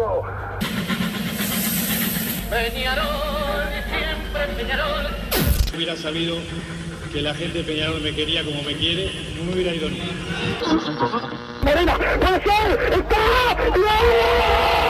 carajo! Peñarol, siempre Peñarol. hubiera sabido que la gente de Peñarol me quería como me quiere, no me hubiera ido ni. ¡Morena! ¡Puede ser! ¡Está! ¡No!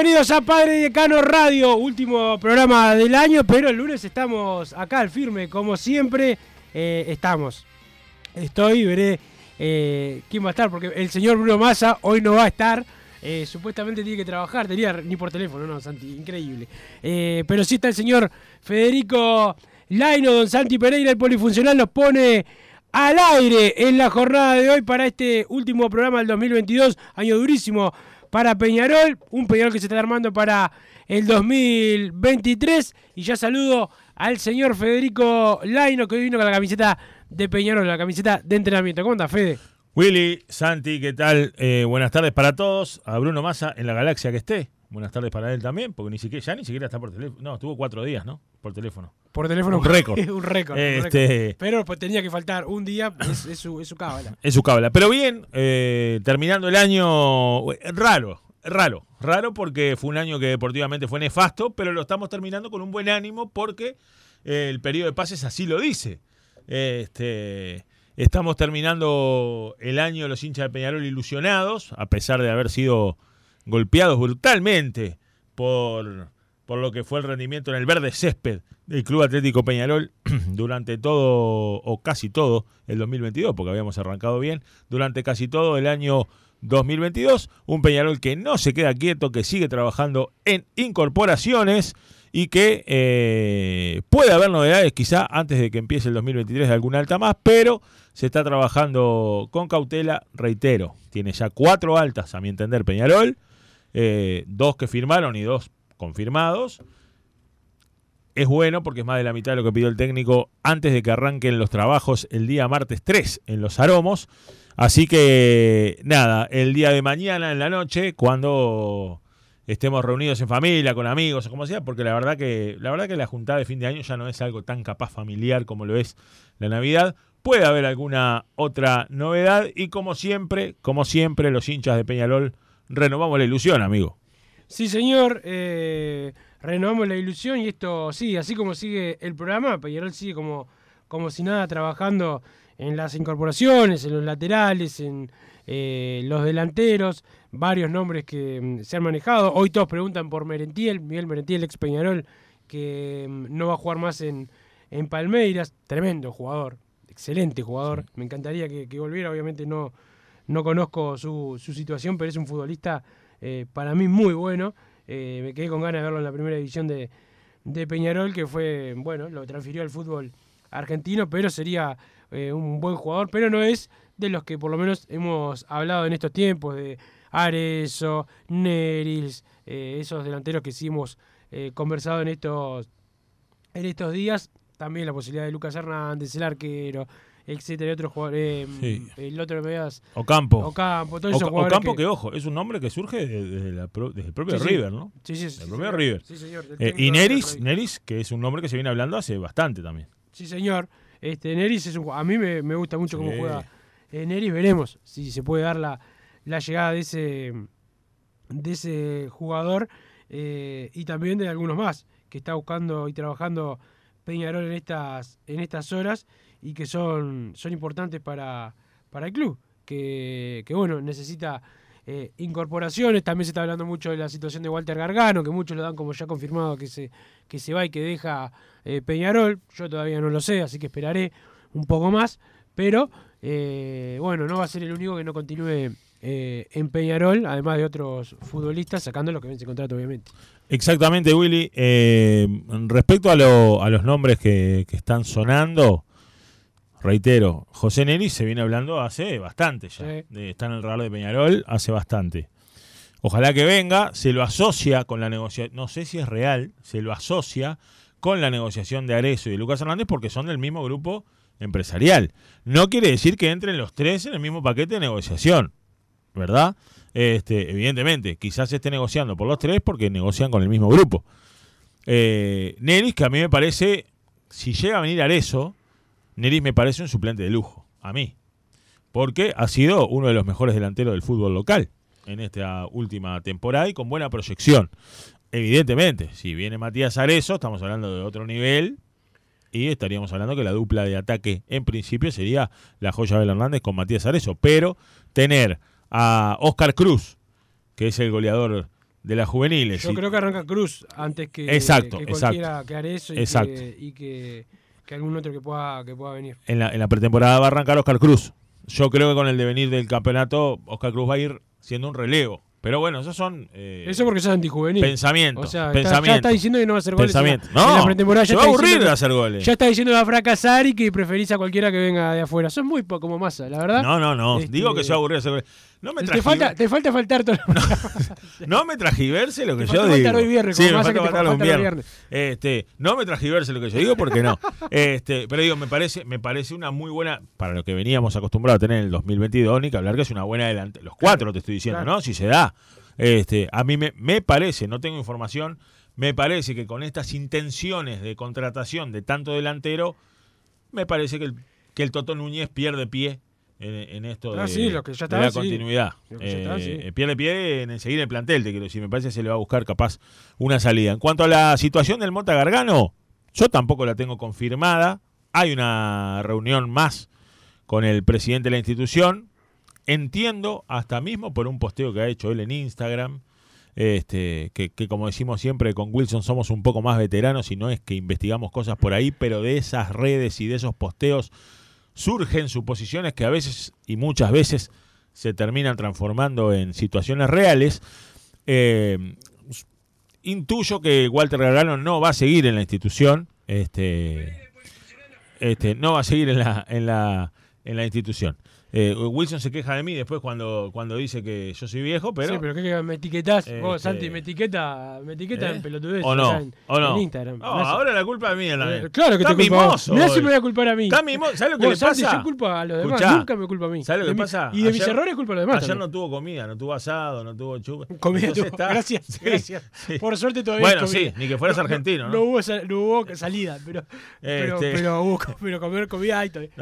Bienvenidos a Padre Decano Radio, último programa del año, pero el lunes estamos acá al firme, como siempre eh, estamos. Estoy, veré eh, quién va a estar, porque el señor Bruno Massa hoy no va a estar, eh, supuestamente tiene que trabajar, tenía ni por teléfono, no, Santi, increíble. Pero sí está el señor Federico Laino, don Santi Pereira, el polifuncional, nos pone al aire en la jornada de hoy para este último programa del 2022, año durísimo para Peñarol, un Peñarol que se está armando para el 2023 y ya saludo al señor Federico Laino que hoy vino con la camiseta de Peñarol, la camiseta de entrenamiento. ¿Cómo anda, Fede? Willy, Santi, ¿qué tal? Eh, buenas tardes para todos. A Bruno Massa en la galaxia que esté. Buenas tardes para él también, porque ni siquiera, ya ni siquiera está por teléfono. No, estuvo cuatro días, ¿no? Por teléfono. Por teléfono. Un récord. un récord. un Este- récord. Pero pues, tenía que faltar un día, es, es su, es su cábala. Es su cábala. Pero bien, eh, terminando el año eh, raro, raro, raro porque fue un año que deportivamente fue nefasto, pero lo estamos terminando con un buen ánimo porque eh, el periodo de pases así lo dice. Este, estamos terminando el año los hinchas de Peñarol ilusionados, a pesar de haber sido golpeados brutalmente por, por lo que fue el rendimiento en el verde césped del Club Atlético Peñarol durante todo o casi todo el 2022, porque habíamos arrancado bien, durante casi todo el año 2022, un Peñarol que no se queda quieto, que sigue trabajando en incorporaciones y que eh, puede haber novedades quizá antes de que empiece el 2023 de alguna alta más, pero se está trabajando con cautela, reitero, tiene ya cuatro altas a mi entender Peñarol, eh, dos que firmaron y dos confirmados. Es bueno porque es más de la mitad de lo que pidió el técnico antes de que arranquen los trabajos el día martes 3 en los Aromos. Así que nada, el día de mañana en la noche, cuando estemos reunidos en familia, con amigos o como sea, porque la verdad que la verdad que la juntada de fin de año ya no es algo tan capaz familiar como lo es la Navidad. Puede haber alguna otra novedad y como siempre, como siempre los hinchas de Peñarol renovamos la ilusión, amigo. Sí, señor. eh, renovamos la ilusión y esto, sí, así como sigue el programa, Peñarol sigue como, como si nada trabajando en las incorporaciones, en los laterales, en eh, los delanteros, varios nombres que mm, se han manejado. Hoy todos preguntan por Merentiel, Miguel Merentiel, ex Peñarol, que mm, no va a jugar más en, en Palmeiras. Tremendo jugador, excelente jugador. Me encantaría que, que volviera, obviamente no, no conozco su, su situación, pero es un futbolista eh, para mí muy bueno. Eh, me quedé con ganas de verlo en la primera división de, de Peñarol, que fue, bueno, lo transfirió al fútbol argentino, pero sería eh, un buen jugador, pero no es de los que por lo menos hemos hablado en estos tiempos, de Arezo, Nerils, esos delanteros que sí hemos conversado en estos, en estos días. También la posibilidad de Lucas Hernández, el arquero, etcétera, y otros jugadores. Sí. El otro que me veas, Ocampo. Ocampo, todos esos Oca- jugadores Ocampo que- que... ojo, es un nombre que surge de- desde, la pro- desde el propio Sí. River, ¿no? Sí, sí, sí, El propio señor. River. Sí, señor, Eh, y Neris. Neris, que es un nombre que se viene hablando hace bastante también. Sí, señor. Este, Neris es un A mí me, me gusta mucho cómo juega eh, Neris. Veremos si se puede dar la, la llegada de ese, de ese jugador eh, y también de algunos más que está buscando y trabajando Peñarol en estas, en estas horas y que son, son importantes para, para el club. Que, que, bueno, necesita eh, incorporaciones. También se está hablando mucho de la situación de Walter Gargano, que muchos lo dan como ya confirmado que se, que se va y que deja eh, Peñarol. Yo todavía no lo sé, así que esperaré un poco más. Pero eh, bueno, no va a ser el único que no continúe en Peñarol, además de otros futbolistas, sacando los que vence contrato, obviamente. Exactamente, Willy. Respecto a, lo- a los nombres que, que están sonando, reitero, José Neris se viene hablando hace bastante ya. Sí. De- está en el radar de Peñarol hace bastante. Ojalá que venga, se lo asocia con la negociación, no sé si es real, se lo asocia con la negociación de Arezo y de Lucas Hernández porque son del mismo grupo empresarial. No quiere decir que entren los tres en el mismo paquete de negociación, ¿verdad? Este, evidentemente, quizás se esté negociando por los tres porque negocian con el mismo grupo. Eh, Neris, que a mí me parece, si llega a venir Arezo, Neris me parece un suplente de lujo, a mí. Porque ha sido uno de los mejores delanteros del fútbol local en esta última temporada y con buena proyección. Evidentemente, si viene Matías Arezo, estamos hablando de otro nivel y estaríamos hablando que la dupla de ataque en principio sería la joya Abel Hernández con Matías Arezo. Pero tener a Oscar Cruz, que es el goleador de las juveniles. Yo y- creo que arranca Cruz antes que, Exacto, que exacto. cualquiera que y, Exacto. que, y que, que algún otro que pueda, que pueda venir. en la, en la pretemporada va a arrancar Oscar Cruz. Yo creo que con el devenir del campeonato, Oscar Cruz va a ir siendo un relevo. Pero bueno, esos son eh, Eso porque sos antijuvenil. pensamientos. O sea, está- ya está diciendo que no va a hacer goles. en la- Pensamientos. en No, la pretemporada ya se va a aburrir de hacer goles. Ya está diciendo que va a fracasar y que preferís a cualquiera que venga de afuera. Son muy poco como masa, la verdad. No, no, no. Este, Digo que se va a aburrir de hacer goles. No me, Te falta, te falta faltar todo. no me tragiverse lo que Te yo falta digo. faltar hoy viernes, sí, me falta que te faltar los falta los viernes. Este, no me tragiverse lo que yo digo porque no. Este, pero digo, me parece, me parece una muy buena, para lo que veníamos acostumbrados a tener en el 2022, ni que hablar que es una buena adelante. Los cuatro te estoy diciendo, claro. ¿no? Si se da. Este, a mí me, me parece, no tengo información, me parece que con estas intenciones de contratación de tanto delantero, me parece que el, que el Toto Núñez pierde pie en, en esto Ah, de, sí, lo que ya de está, la sí. continuidad. Lo que ya está, Eh, sí. Pierde pie en seguir el plantel, te quiero decir. Me parece que se le va a buscar capaz una salida. En cuanto a la situación del Mota Gargano, yo tampoco la tengo confirmada. Hay una reunión más con el presidente de la institución. Entiendo, hasta mismo por un posteo que ha hecho él en Instagram, este, que, que como decimos siempre con Wilson somos un poco más veteranos y no es que investigamos cosas por ahí, pero de esas redes y de esos posteos surgen suposiciones que a veces y muchas veces se terminan transformando en situaciones reales. Eh, intuyo que Walter Gargano no va a seguir en la institución, este, este, no va a seguir en la, en la, en la institución. Eh, Wilson se queja de mí después cuando, cuando dice que yo soy viejo, pero... sí, pero ¿qué, qué me etiquetás? Vos, Este- Santi, me etiqueta, me etiqueta ¿Eh? en pelotudez. ¿O no? En, ¿O no? en Instagram. No, ahora la culpa es mía también. Eh, Claro que Está te culpa. mimoso Mirá si me voy a culpar a mí. Está mimoso. ¿Sabes lo que Vos, le Santi, pasa? yo culpo a los demás, Escuchá. nunca me culpa a mí. ¿Sabes lo De que mi- pasa? Y de mis Ayer- errores culpo a los demás. Ayer también. no tuvo comida, no tuvo asado, no tuvo chupa. Comida tuvo. está- Gracias, Sí, gracias. sí. Por suerte todavía Bueno, sí, ni que fueras No, argentino, ¿no? Hubo, no hubo salida, pero, pero, Este- pero comer comida hay todavía.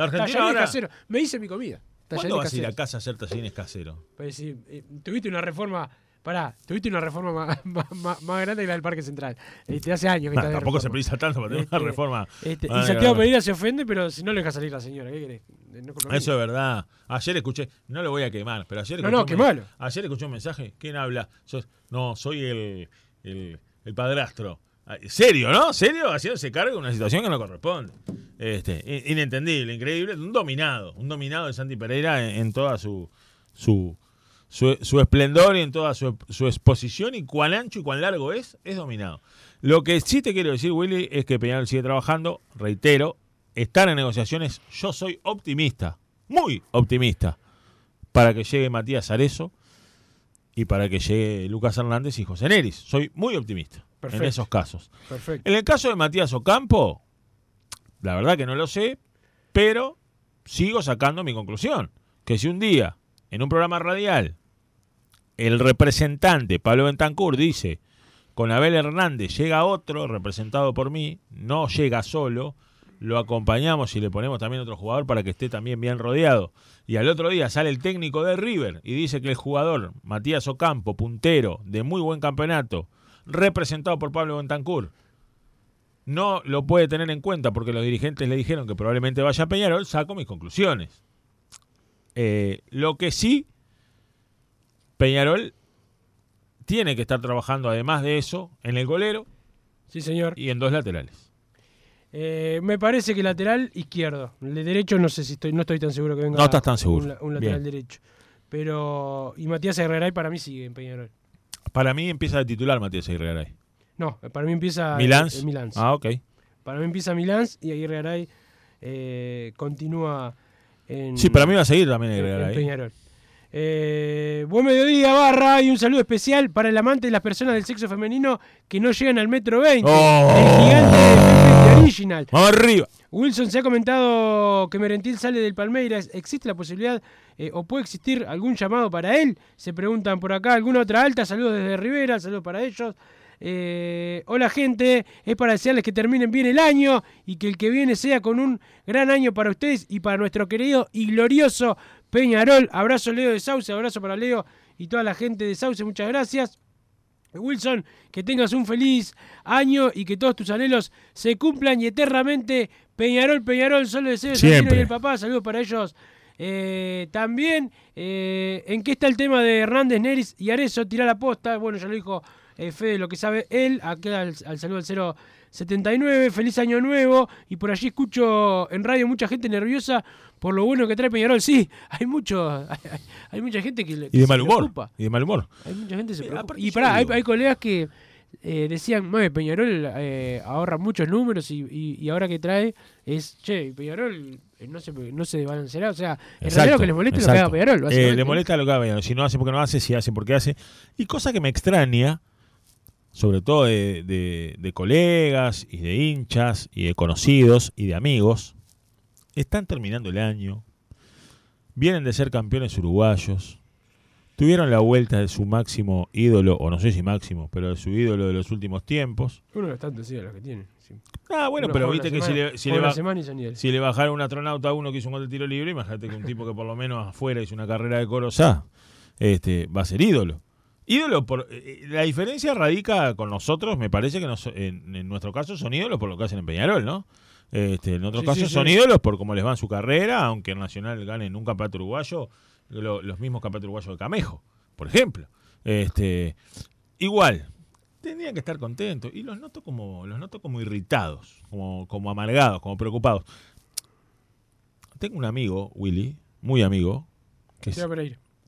Me hice mi comida. ¿Cuándo vas a ir a casa a hacer tallarines caseros? Pues sí, eh, tuviste una reforma. Pará, tuviste una reforma más, más, grande que la del Parque Central. Este, hace años que Nah, está de tampoco se precisa tanto para tener una Este, reforma. este, y Santiago claro. Medina se ofende, pero si no le deja salir la señora, ¿qué querés? Eh, no Eso es verdad. Ayer escuché, no lo voy a quemar, pero ayer No, escuché no, un quemalo. Ayer escuché un mensaje. ¿Quién habla? Sos- no, soy el, el, el padrastro. Ah, ¿Serio, no? ¿Serio? Haciéndose cargo de una situación que no corresponde. Este, in- inentendible, increíble. Un dominado. Un dominado de Santi Pereira en, toda su, su, su, su esplendor y en toda su, su exposición y cuán ancho y cuán largo es, es dominado. Lo que sí te quiero decir, Willy, es que Peñarol sigue trabajando, reitero, están en negociaciones, yo soy optimista, muy optimista, para que llegue Matías Arezo y para que llegue Lucas Hernández y José Neris. Soy muy optimista Perfecto. en esos casos. Perfecto. En el caso de Matías Ocampo, la verdad que no lo sé, pero sigo sacando mi conclusión. Que si un día, en un programa radial, el representante Pablo Bentancur dice, con Abel Hernández llega otro, representado por mí, no llega solo, lo acompañamos y le ponemos también otro jugador para que esté también bien rodeado. Y al otro día sale el técnico de River y dice que el jugador Matías Ocampo, puntero, de muy buen campeonato, representado por Pablo Bentancur, no lo puede tener en cuenta porque los dirigentes le dijeron que probablemente vaya a Peñarol, saco mis conclusiones. Eh, lo que sí, Peñarol tiene que estar trabajando, además de eso, en el golero Sí, señor. y en dos laterales. Eh, me parece que lateral izquierdo. El de derecho no sé si estoy, no estoy tan seguro que venga No estás tan seguro. un, la- un lateral Bien. derecho. Pero. Y Matías Herreray para mí sigue en Peñarol. Para mí empieza de titular Matías Aguirre Garay. No, para mí empieza. Milán. eh, Milán. Ah, ok. Para mí empieza Milán y Aguirre Garay eh, continúa en. Sí, para mí va a seguir también Aguirre en Garay. Peñarol. Eh, buen mediodía, barra, y un saludo especial para el amante de las personas del sexo femenino que no llegan al metro 20. Oh. El gigante de Original. Vamos arriba. Wilson se ha comentado que Merentil sale del Palmeiras. ¿Existe la posibilidad eh, o puede existir algún llamado para él? Se preguntan por acá. ¿Alguna otra alta? Saludos desde Rivera, saludos para ellos. Eh, hola gente, es para desearles que terminen bien el año y que el que viene sea con un gran año para ustedes y para nuestro querido y glorioso Peñarol. Abrazo Leo de Sauce, abrazo para Leo y toda la gente de Sauce, muchas gracias. Wilson, que tengas un feliz año y que todos tus anhelos se cumplan y eternamente. Peñarol, Peñarol, solo deseo Siempre. y el papá, saludos para ellos. Eh, también, eh, ¿en qué está el tema de Hernández, Neris y Arezo? Tirar la posta, bueno, ya lo dijo eh, Fede, lo que sabe él, acá al, al saludo al 079, feliz año nuevo, y por allí escucho en radio mucha gente nerviosa por lo bueno que trae Peñarol, sí, hay mucho, hay, mucha gente que, le- Y que de se mal humor. preocupa. Y de mal humor. Hay mucha gente que se Sí, preocupa. aparte Y pará, hay, colegas que eh, decían, "Mue, Peñarol eh, ahorra muchos números y, y- y ahora que trae es, che, Peñarol eh, no se, no se desbalanceará. O sea, en realidad lo que les molesta es lo que haga. Peñarol. Eh, le molesta lo que haga Peñarol. Si no hace porque no hace, si hace porque hace. Y cosa que me extraña, sobre todo de, de- de colegas y de hinchas y de conocidos y de amigos, están terminando el año, vienen de ser campeones uruguayos, tuvieron la vuelta de su máximo ídolo, o no sé si máximo, pero de su ídolo de los últimos tiempos. Uno de tantos sí, los que tiene. sí. Ah, bueno, Uno pero viste que si le, si le va- si le bajaron un astronauta a uno que hizo un gol de tiro libre, imagínate que un tipo que por lo menos afuera hizo una carrera de corosá, este, va a ser ídolo. Ídolo, por, eh, la diferencia radica con nosotros, me parece que nos- en, en nuestro caso son ídolos por lo que hacen en Peñarol, ¿no? Este, en otros Sí, casos sí, son sí. ídolos por cómo les va en su carrera, aunque en Nacional ganen un campeonato uruguayo, lo- los mismos campeonatos uruguayos de Camejo, por ejemplo. Este, igual, tendrían que estar contentos. Y los noto como, los noto como irritados, como, como amargados, como preocupados. Tengo un amigo, Willy, muy amigo, que es-.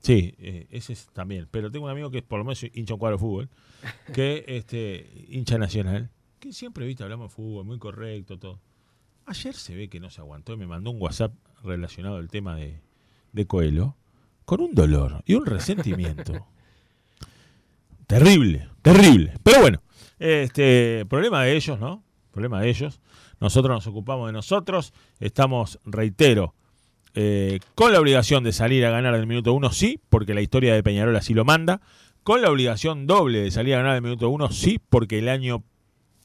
Sí, eh, ese es también. Pero tengo un amigo que es por lo menos hincha un cuadro de fútbol, que este hincha nacional, que siempre, viste, hablamos de fútbol, muy correcto, todo. Ayer se ve que no se aguantó y me mandó un WhatsApp relacionado al tema de, de Coelho, con un dolor y un resentimiento. terrible, terrible. Pero bueno, este problema de ellos, ¿no? Problema de ellos. Nosotros nos ocupamos de nosotros. Estamos, reitero, eh, con la obligación de salir a ganar del minuto uno, sí, porque la historia de Peñarol así lo manda. Con la obligación doble de salir a ganar del minuto uno, sí, porque el año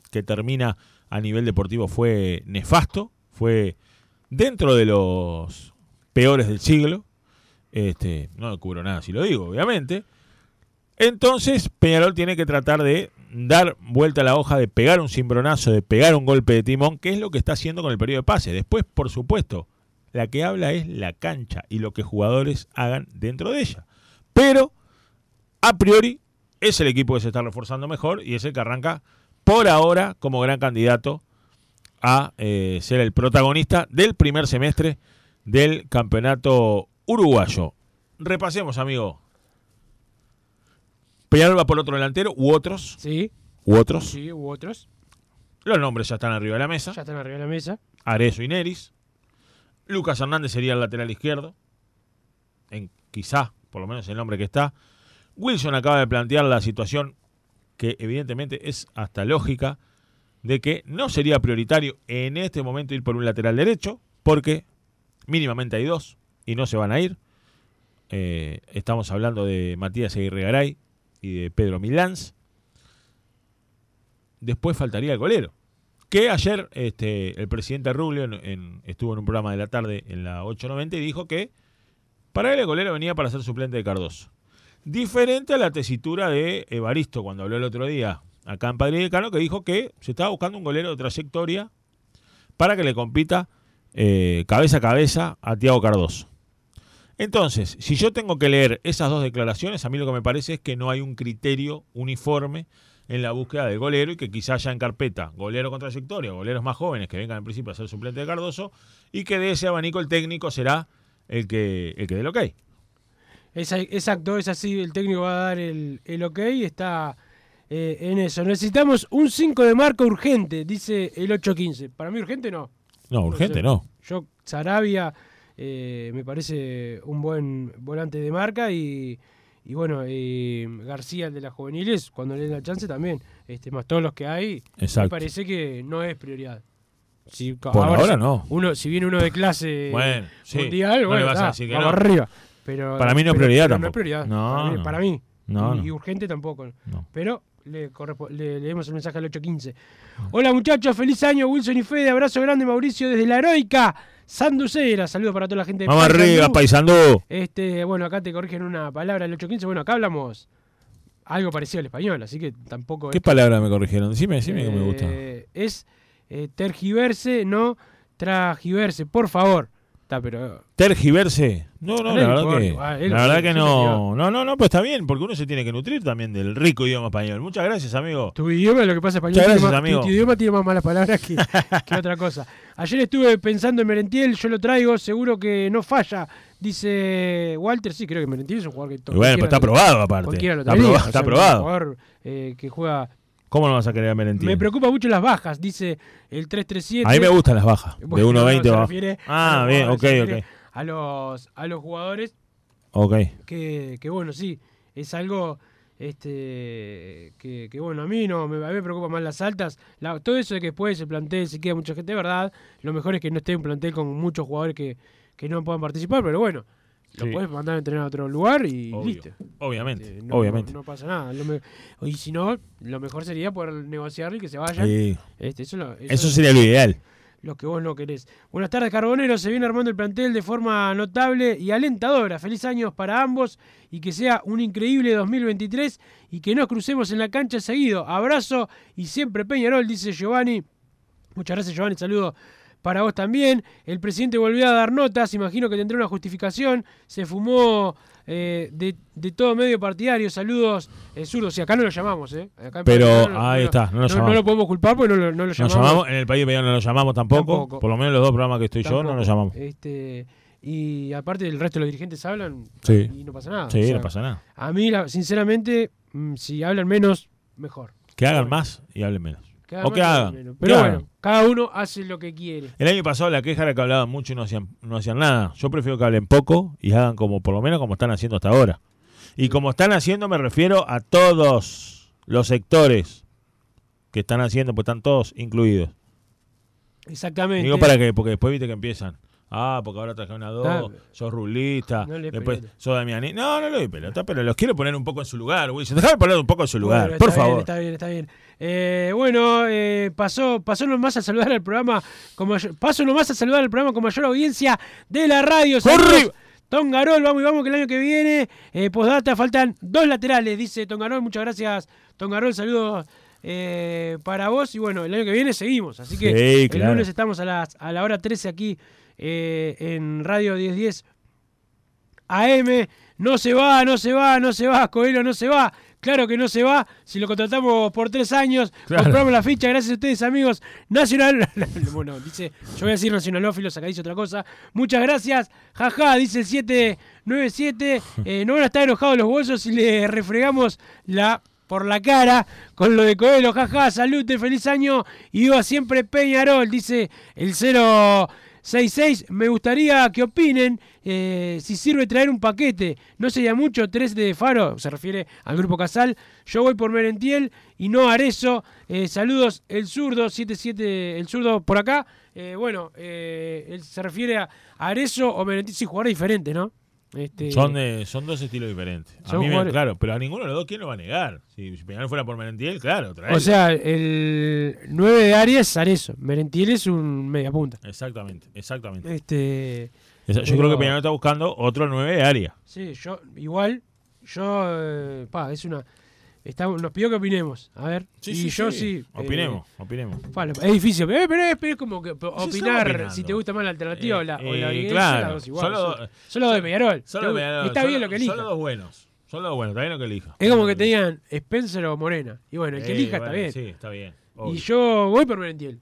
que termina a nivel deportivo fue nefasto, fue dentro de los peores del siglo. Este, no cubro nada si lo digo, obviamente. Entonces, Peñarol tiene que tratar de dar vuelta a la hoja, de pegar un cimbronazo, de pegar un golpe de timón, que es lo que está haciendo con el periodo de pase. Después, por supuesto, la que habla es la cancha y lo que jugadores hagan dentro de ella. Pero, a priori, es el equipo que se está reforzando mejor y es el que arranca por ahora como gran candidato a eh, ser el protagonista del primer semestre del campeonato uruguayo. Repasemos, amigo, Peñarol va por otro delantero u otros. Sí, U otros. sí, u otros. Los nombres ya están arriba de la mesa. Ya están arriba de la mesa. Arezo y Neris. Lucas Hernández sería el lateral izquierdo. En, quizá, por lo menos el nombre que está. Wilson acaba de plantear la situación que evidentemente es hasta lógica de que no sería prioritario en este momento ir por un lateral derecho porque mínimamente hay dos y no se van a ir. Eh, estamos hablando de Matías Aguirre y de Pedro Milans. Después faltaría el golero. Que ayer este, el presidente Rubio estuvo en un programa de la tarde en la 890 y dijo que para él el golero venía para ser suplente de Cardoso. Diferente a la tesitura de Evaristo cuando habló el otro día acá en Padre Decano, que dijo que se estaba buscando un golero de trayectoria para que le compita eh, cabeza a cabeza a Tiago Cardoso. Entonces, si yo tengo que leer esas dos declaraciones, a mí lo que me parece es que no hay un criterio uniforme en la búsqueda del golero y que quizás ya en carpeta, golero con trayectoria, goleros más jóvenes que vengan en principio a ser suplente de Cardoso y que de ese abanico el técnico será el que, el que dé el ok. Es, exacto, es así. El técnico va a dar el, el ok y está eh, en eso. Necesitamos un 5 de marca urgente, dice el 815. Para mí urgente no. No, urgente no. Yo, Sarabia, eh, me parece un buen volante de marca y, y bueno, eh, García, el de las juveniles, cuando le den la chance también, este, más todos los que hay, me Exacto. parece que no es prioridad. Si, Por ahora no. Uno, si viene uno de clase Bueno, sí, mundial, no bueno, le vas a está, decir que no. arriba. Pero, Para mí no es prioridad pero No es prioridad. No, para, mí, no. para mí. No, y, urgente tampoco. Pero le, le leemos el mensaje al 815. Hola muchachos, feliz año, Wilson y Fede. Abrazo grande, Mauricio, desde la heroica Sanducera. Saludos para toda la gente Vamos arriba, paisandú. Este, bueno, acá te corrigen una palabra el 815. Bueno, acá hablamos algo parecido al español, así que tampoco ¿Qué es- palabra me corrigieron? Decime, decime que me eh, gusta. Es eh, tergiverse, no tragiverse, por favor. Está, pero Tergiverse. No, no, A la verdad que, la verdad no. No, no, no, pues está bien, porque uno se tiene que nutrir también del rico idioma español. Muchas gracias, amigo. tu idioma, lo que pasa español, gracias, amigo. Tu, tu idioma tiene más malas palabras que, que otra cosa. Ayer estuve pensando en Merentiel, yo lo traigo, seguro que no falla. Dice Walter, sí, creo que Merentiel es un jugador que Y bueno, pero cualquiera está aprobado aparte. Cualquiera lo Está aprobado, o está sea, un jugador eh, que juega. ¿Cómo no vas a querer a Merentiel? Me preocupa mucho las bajas, dice el 337. A mí me gustan las bajas. de Bueno, 1.20 no, se va. refiere a Ah, bien, ok, ok. A los, a los jugadores Ok. que, que bueno, sí, es algo este que, que, bueno, a mí no me, a mí me preocupa más las altas. La- todo eso de que después el plantel se queda mucha gente, de verdad, lo mejor es que no esté un plantel con muchos jugadores que, que no puedan participar, pero bueno, lo Sí. puedes mandar a entrenar a otro lugar y Obvio. listo. Obviamente, Este, no, obviamente. No, no pasa nada. Me- y si no, lo mejor sería poder negociarle y que se vayan. Sí. Este, eso, lo- Eso sería lo ideal. lo que vos no querés. Buenas tardes, Carbonero. Se viene armando el plantel de forma notable y alentadora. Feliz años para ambos y que sea un increíble 2023 y que nos crucemos en la cancha seguido. Abrazo y siempre Peñarol, dice Giovanni. Muchas gracias, Giovanni. Saludo para vos también. El presidente volvió a dar notas. Imagino que tendrá una justificación. Se fumó eh, de, de todo medio partidario. Saludos, eh, zurdos. Y acá no lo llamamos, ¿eh? Acá Pero ahí está, no lo llamamos. no lo podemos culpar porque no lo, no lo llamamos. llamamos, en el país no lo llamamos tampoco, Tampoco. Por lo menos los dos programas que estoy yo no lo llamamos. Este, y aparte el resto de los dirigentes hablan Sí. y no pasa nada. Sí, O sea, no pasa nada. A mí, sinceramente, mm, si hablan menos, mejor. Que hagan más y hablen menos. Que o que hagan. menos. que Pero hagan. Cada uno hace lo que quiere. El año pasado la queja era que hablaban mucho y no hacían, no hacían nada. Yo prefiero que hablen poco y hagan como, por lo menos como están haciendo hasta ahora. Y como están haciendo me refiero a todos los sectores que están haciendo, pues están todos incluidos. Exactamente. Digo para que, porque después viste que empiezan. Ah, porque ahora traje una dos, Claro. sos rulista, No después pelota. sos Damiani. No, no le doy pelota, pero los quiero poner un poco en su lugar, Wilson. Déjame poner un poco en su lugar, Bueno, por está bien, favor. está bien, está bien. Eh, bueno, eh, pasó, pasó nomás a saludar al programa, con mayor- paso nomás a saludar al programa con mayor audiencia de la radio. ¡Corre! Tongarol, vamos y vamos que el año que viene, eh, postdata, faltan dos laterales, dice Tongarol. Muchas gracias, Tongarol. Saludos eh, para vos. Y bueno, el año que viene seguimos. Así que Sí, el claro. lunes estamos a, las, a la hora 13 aquí eh, en Radio 1010 AM. No se va, no se va, no se va, Coelho no se va. Claro que no se va. Si lo contratamos por tres años, Claro. compramos la ficha. Gracias a ustedes, amigos. Nacional. bueno, dice, yo voy a decir nacionalófilos, acá dice otra cosa. Muchas gracias. Jaja, dice el 797. Eh, no van a estar enojados los bolsos si le refregamos la por la cara con lo de Coelho. Jaja, salute, feliz año. Y viva siempre Peñarol, dice el 066. Me gustaría que opinen eh, si sirve traer un paquete. No sería mucho, tres de Faro, se refiere al grupo Casal. Yo voy por Merentiel y no Arezo. Eh, saludos, el zurdo, 77, el zurdo por acá. Eh, bueno, eh, él se refiere a Arezo o Merentiel, sí, jugadores diferentes, ¿no? Este, Son, de- son dos estilos diferentes. A mí me- claro, pero a ninguno de los dos, ¿quién lo va a negar? Si si Peñarol fuera por Merentiel, claro, traelo. O sea, el 9 de Arias es Arezo. Merentiel es un media punta. Exactamente, exactamente. Este, Esa- Yo pero- creo que Peñarol está buscando otro 9 de área. Sí, yo, igual, yo, eh, pa, es una, está, nos pidió que opinemos, a ver, y yo sí. eh, Opinemos, opinemos. pa, es difícil, eh, pero, es, pero es como que Sí, opinar si te gusta más la alternativa o la, o la Eh, claro, son dos igual, solo- son- solo de Peñarol. Solo Te- Peñarol, está solo- bien lo que elija. Solo los buenos. Solo los buenos, está bien lo que elija. Es como que te digan Spencer o Morena. Y bueno, el que Eh, elija bueno, está bien. Sí, está bien. y yo voy por Merentiel.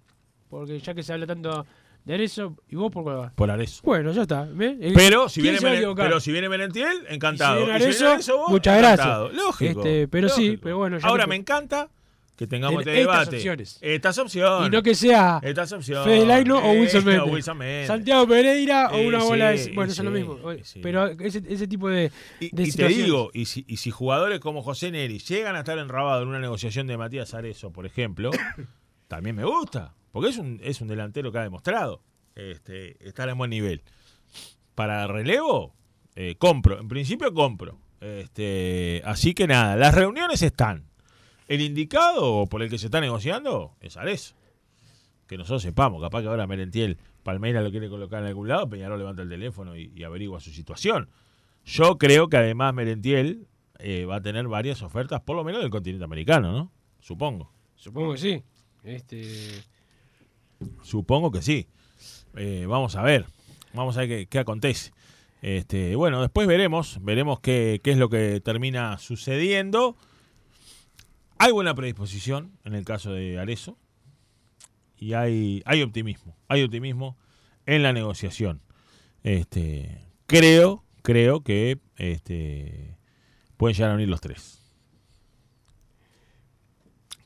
Porque ya que se habla tanto de Arezo, ¿y vos por cuál vas? Por Arezo. Bueno, ya está. El- Pero si, ¿quién viene pero si viene Merentiel, encantado. Si viene Y si viene Arezzo, Arezzo, vos, muchas encantado. gracias. Lógico. Este, pero sí, pero bueno, ya Ahora me encanta que tengamos Ten- este estas debate. opciones. Estas opciones. Y no que sea Estas opciones. Fede Laino o Eh, Wilson Méndez. o Wilson Méndez. Santiago Pereira o Eh, una bola sí, de... Bueno, eso es lo sí, mismo. sí. Pero ese, ese tipo de, Y, de y te digo, y si, y si jugadores como José Neri llegan a estar enrabados en una negociación de Matías Arezo, por ejemplo, también me gusta. Porque es un, es un delantero que ha demostrado este, estar en buen nivel. Para relevo, eh, compro. En principio compro. Este, así que nada, las reuniones están. El indicado por el que se está negociando es Arezo. Que nosotros sepamos, capaz que ahora Merentiel Palmeira lo quiere colocar en algún lado, Peñarol levanta el teléfono y, y averigua su situación. Yo creo que además Merentiel eh, va a tener varias ofertas, por lo menos del continente americano, ¿no? Supongo. Supongo que sí. Este, Supongo que sí. Eh, vamos a ver. Vamos a ver qué, acontece. Este, bueno, después veremos. Veremos qué, es lo que termina sucediendo. Hay buena predisposición en el caso de Arezo. Y hay, optimismo. Hay optimismo en la negociación. Este, creo, creo que este, pueden llegar a unir los tres.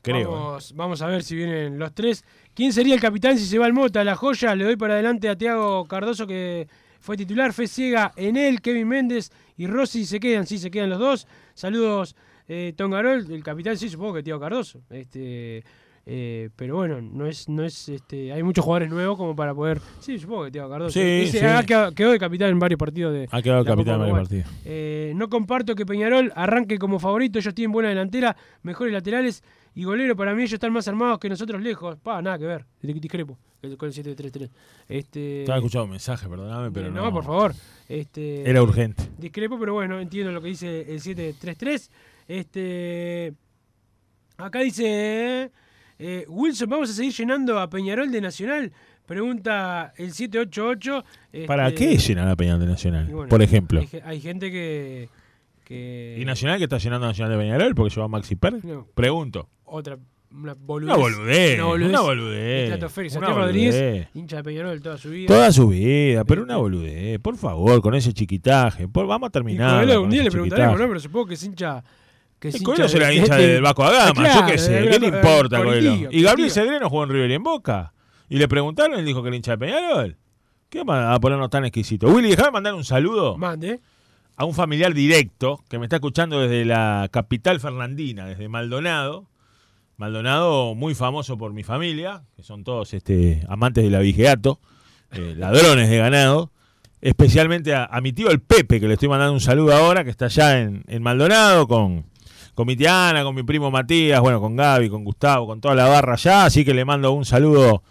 Creo. vamos a ver si vienen los tres. ¿Quién sería el capitán si se va al Mota? La joya, le doy para adelante a Tiago Cardoso que fue titular, fe ciega en él, Kevin Méndez y Rossi se quedan, sí, se quedan los dos. Saludos, eh, Tongarol, el capitán, sí, supongo que Tiago Cardoso. Este, eh, pero bueno, no es, no es, este, hay muchos jugadores nuevos como para poder. Sí, supongo que Tiago Cardoso. Sí, Ese, sí. ah, quedó, quedó de capitán en varios partidos de. Ha quedado Copa capitán en varios partidos. Eh, no comparto que Peñarol arranque como favorito. Ellos tienen buena delantera, mejores laterales y golero. Para mí, ellos están más armados que nosotros lejos. Pa, nada que ver. Discrepo con el 7-3-3. Este, Estaba escuchando un mensaje, perdóname, pero no. no, por favor. Este, Era urgente. Discrepo, pero bueno, entiendo lo que dice el 7-3-3. Este, acá dice eh, Wilson, ¿vamos a seguir llenando a Peñarol de Nacional? Pregunta el 788. ¿Para este, qué llenar a Peñarol de Nacional? bueno, por ejemplo. Hay, ge- hay gente que. que ¿Y Nacional que está llenando a Nacional de Peñarol porque lleva a Maxi Pérez? No. Pregunto. Otra. Una boludez. Una boludez. Una boludez. Una Santiago Rodríguez, boludez. hincha de Peñarol toda su vida. Toda su vida, pero una boludez. Por favor, con ese chiquitaje. Por- vamos a terminar. Un día le preguntaremos. ¿no? Pero supongo que es hincha. Que es Coelho de- será de- hincha de- del Vasco da Gama, Claro, yo qué sé, de- ¿qué le de- importa, Coelho? Y Gabriel. Cedreno jugó en River y en Boca. Y le preguntaron y él dijo que era hincha de Peñarol. ¿Qué va a ponernos tan exquisito? Willy, déjame mandar un saludo Mande. a un familiar directo que me está escuchando desde la capital fernandina, desde Maldonado. Maldonado, muy famoso por mi familia, que son todos este, amantes del abigeato, eh, ladrones de ganado. Especialmente a, a mi tío el Pepe, que le estoy mandando un saludo ahora, que está allá en, en Maldonado, con, con mi tía Ana, con mi primo Matías, bueno, con Gaby, con Gustavo, con toda la barra allá. Así que le mando un saludo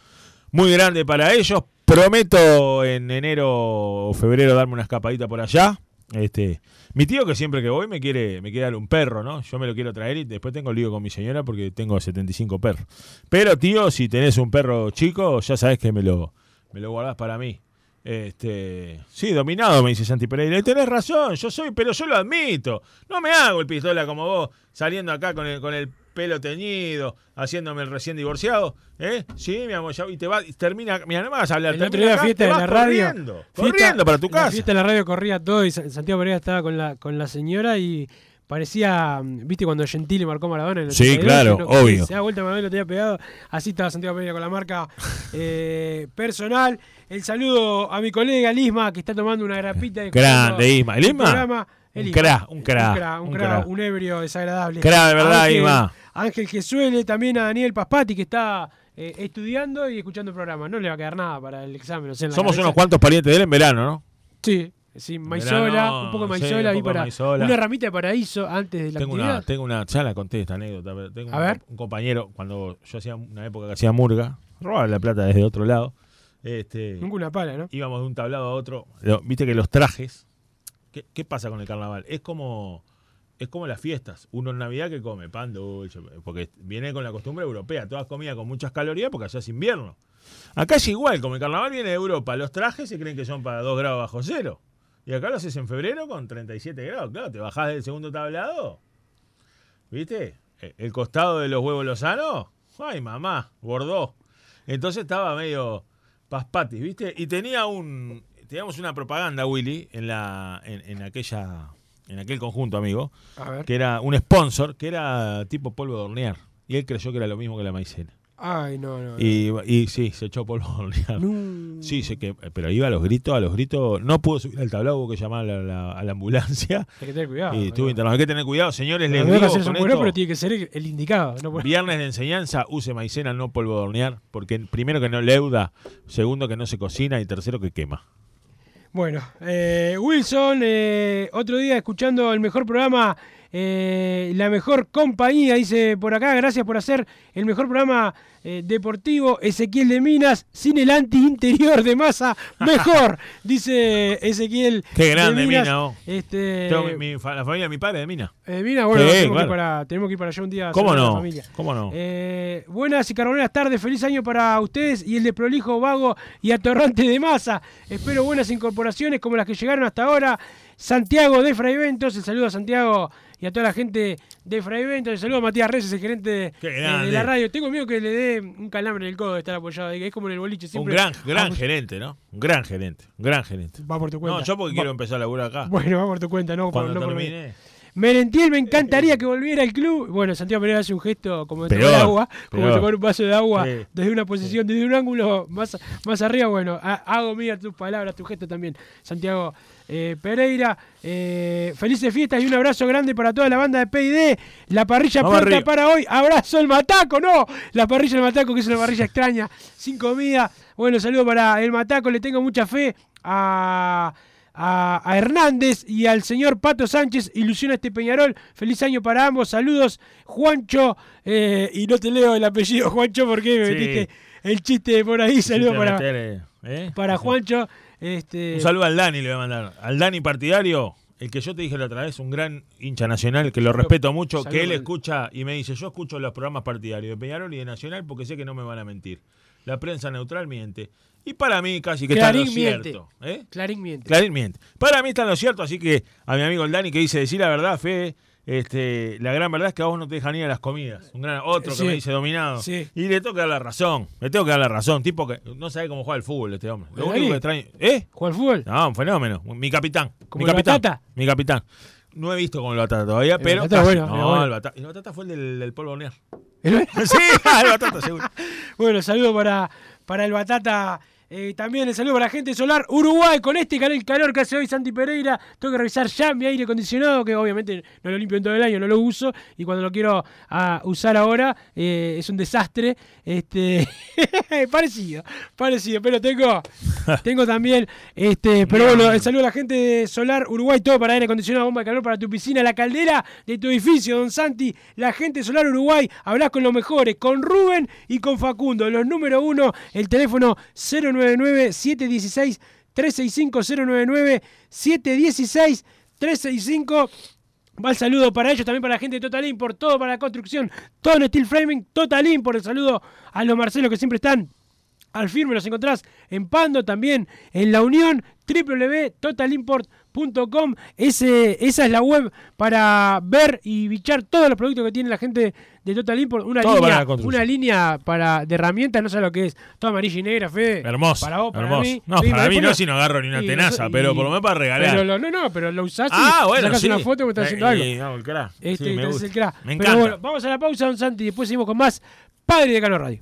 muy grande para ellos. Prometo en enero o febrero darme una escapadita por allá. Este, mi tío que siempre que voy me quiere, me quiere dar un perro, ¿no? Yo me lo quiero traer y después tengo lío con mi señora porque tengo 75 perros. Pero tío, si tenés un perro chico, ya sabes que me lo, me lo guardás para mí. Este, sí, dominado, me dice Santi Pereira. Y tenés razón, yo soy, pero yo lo admito. No me hago el pistola como vos, saliendo acá con el, con el pelo teñido, haciéndome el recién divorciado. ¿Eh? Sí, mi amor, ya, y te va, y termina, mira, no me vas a hablar. El otro termina día acá, fiesta te de la radio. Corriendo, fiesta- corriendo para tu La casa. fiesta de la radio corría todo y Sa- Santiago Pereira estaba con la, con la señora y parecía, mm, ¿viste cuando Gentile marcó Maradona? En el Sí, 82? claro, no- obvio. Se da vuelta Maradona y lo tenía pegado. Así estaba Santiago Pereira con la marca eh, personal. El saludo a mi colega Lisma que está tomando una grapita. escuchando Grande, Isma. ¿El Isma? programa. El Un cra, un cra, Un cra, un, cra, ebrio desagradable. Cra, de verdad, Ángel, Isma. Ángel Gesuele, también a Daniel Paspati que está eh, estudiando y escuchando el programa. No le va a quedar nada para el examen. o sea, Somos cabeza. unos cuantos parientes de él en verano, ¿no? Sí, sí, Maizola, un poco de sí, Maizola, un vi poco de para Maizola. una ramita de paraíso antes de la Tengo actividad. una, tengo una, ya la conté esta anécdota, pero tengo A un, ver. un compañero, cuando yo hacía una época que hacía murga, robaba la plata desde otro lado. Este, Nunca una pala, ¿no? íbamos de un tablado a otro. Lo- Viste que los trajes, ¿qué, qué pasa con el carnaval? Es como es como las fiestas. Uno en Navidad que come pan dulce, porque viene con la costumbre europea, todas comidas con muchas calorías porque allá es invierno. Acá es igual, como el carnaval viene de Europa, los trajes se creen que son para 2 grados bajo cero. Y acá lo haces en febrero con 37 grados. Claro, te bajás del segundo tablado. ¿Viste? E- El costado de los huevos lozanos. Ay, mamá, bordó. Entonces estaba medio paspatis, ¿viste? Y tenía un. Teníamos una propaganda, Willy, en la. en, en aquella. en aquel conjunto, amigo. A ver. Que era un sponsor, que era tipo polvo de hornear. Y él creyó que era lo mismo que la maicena. Ay, no, no. Y, y sí, se echó polvo. No. Sí, sé que, pero iba a los gritos, a los gritos. No pudo subir al tablado, hubo que llamar a la, a la ambulancia. Hay que tener cuidado. y estuvo internado. Hay que tener cuidado, señores. Les digo con esto, pero tiene que ser el, el indicado. No puede- Viernes de enseñanza, use maicena, no polvo de hornear. Porque primero que no leuda, segundo que no se cocina y tercero que quema. Bueno, eh, Wilson, eh, otro día escuchando el mejor programa, eh, la mejor compañía, dice por acá, gracias por hacer el mejor programa eh, deportivo, Ezequiel de Minas, sin el anti-interior de masa, mejor, dice Ezequiel. Qué grande, de Minas. Mina. Este, Tengo mi- la familia de mi padre de Mina. eh, Mina, bueno, Sí, tenemos, que ir para, tenemos que ir para allá un día. ¿Cómo la no? familia. ¿Cómo no? Eh, buenas y carboneras tardes, feliz año para ustedes y el de prolijo, vago y atorrante de masa. Espero buenas incorporaciones como las que llegaron hasta ahora. Santiago de Fraiventos, el saludo a Santiago y a toda la gente de Fraiventos. El saludo a Matías Reyes, el gerente de la radio. Tengo miedo que le dé un calambre en el codo de estar apoyado. Es como en el boliche Un gran, gran Vamos- gerente, ¿no? Un gran gerente, un gran gerente. Va por tu cuenta. No, yo porque Va- quiero empezar a laburar acá. Bueno, va por tu cuenta, no por, Cuando no por mí. Merentiel, me encantaría que volviera al club. Bueno, Santiago Pereira hace un gesto como de tomar agua, como peor. tomar un vaso de agua Sí. desde una posición, desde un ángulo más, más arriba. Bueno, ha- hago mía tus palabras, tu gesto también, Santiago eh, Pereira. Eh, felices fiestas y un abrazo grande para toda la banda de PID. La parrilla pronta para hoy. Abrazo el Mataco, no. La parrilla del Mataco, que es una parrilla extraña, sin comida. Bueno, saludo para el Mataco. Le tengo mucha fe a a, a Hernández y al señor Pato Sánchez. Ilusiona este Peñarol. Feliz año para ambos. Saludos, Juancho. eh, y no te leo el apellido, Juancho, porque me Sí. metiste el chiste por ahí. Saludos para, eh, ¿eh? para. Juancho. Este, Un saludo al Dani le voy a mandar. Al Dani partidario, el que yo te dije la otra vez, un gran hincha nacional que lo respeto mucho, que él escucha y me dice, yo escucho los programas partidarios de Peñarol y de Nacional porque sé que no me van a mentir. La prensa neutral miente. Y para mí casi que está en lo cierto. ¿eh? Clarín miente. Clarín miente. Para mí está en lo cierto, así que a mi amigo el Dani que dice, decir la verdad, Fede, este, la gran verdad es que a vos no te dejan ir a las comidas. Un gran, otro Sí. que me dice dominado. Sí. Y le tengo que dar la razón. Le tengo que dar la razón. Tipo que no sabe cómo juega el fútbol este hombre. Lo ¿El único que. ¿Eh? ¿Juega al fútbol? No, un fenómeno. Mi capitán. ¿Como mi el capitán. Mi capitán. No he visto como el Batata todavía, El pero. Batata, casi. bueno, no, bueno. el Batata. El Batata fue el del, del polvo hornear. ¿El- sí, el Batata, seguro. Bueno, saludo para, para el Batata. Eh, también el saludo para la gente Solar Uruguay con este calor, el calor que hace hoy Santi Pereira. Tengo que revisar ya mi aire acondicionado, que obviamente no lo limpio en todo el año, no lo uso. Y cuando lo quiero ah, usar ahora eh, es un desastre. Este parecido, parecido, pero tengo, tengo también, este, pero bueno, el saludo a la gente de Solar Uruguay, todo para aire acondicionado, bomba de calor para tu piscina, la caldera de tu edificio, don Santi, la gente de Solar Uruguay, hablas con los mejores, con Rubén y con Facundo, los número uno, el teléfono 099-716-365, 099-716-365. Va el saludo para ellos, también para la gente de Total Import, todo para la construcción, todo en steel framing, Total Import. El saludo a los Marcelos que siempre están al firme. Los encontrás en Pando, también en La Unión, www.totalimport.com. Ese, esa es la web para ver y bichar todos los productos que tiene la gente de Total Import. Una, Todo para línea, construcción. una línea para, de herramientas, no sé lo que es. Toda amarilla y negra, Fede. Hermoso. Para vos, para hermoso. mí. No, Sí, para mí no, si no agarro ni una y tenaza, pero por lo menos para regalar. Pero lo- no, no, pero lo usás y ah, bueno, sacás sí. una foto que estás haciendo Eh, algo. eh, no, el crack. Este, Sí, me gusta. el crack. Me Pero encanta. bueno, vamos a la pausa, don Santi, y después seguimos con más Padre de Cano Radio.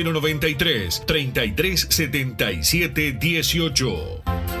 093 3377 18.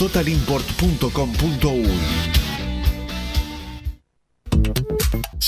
www.totalimport.com.uy.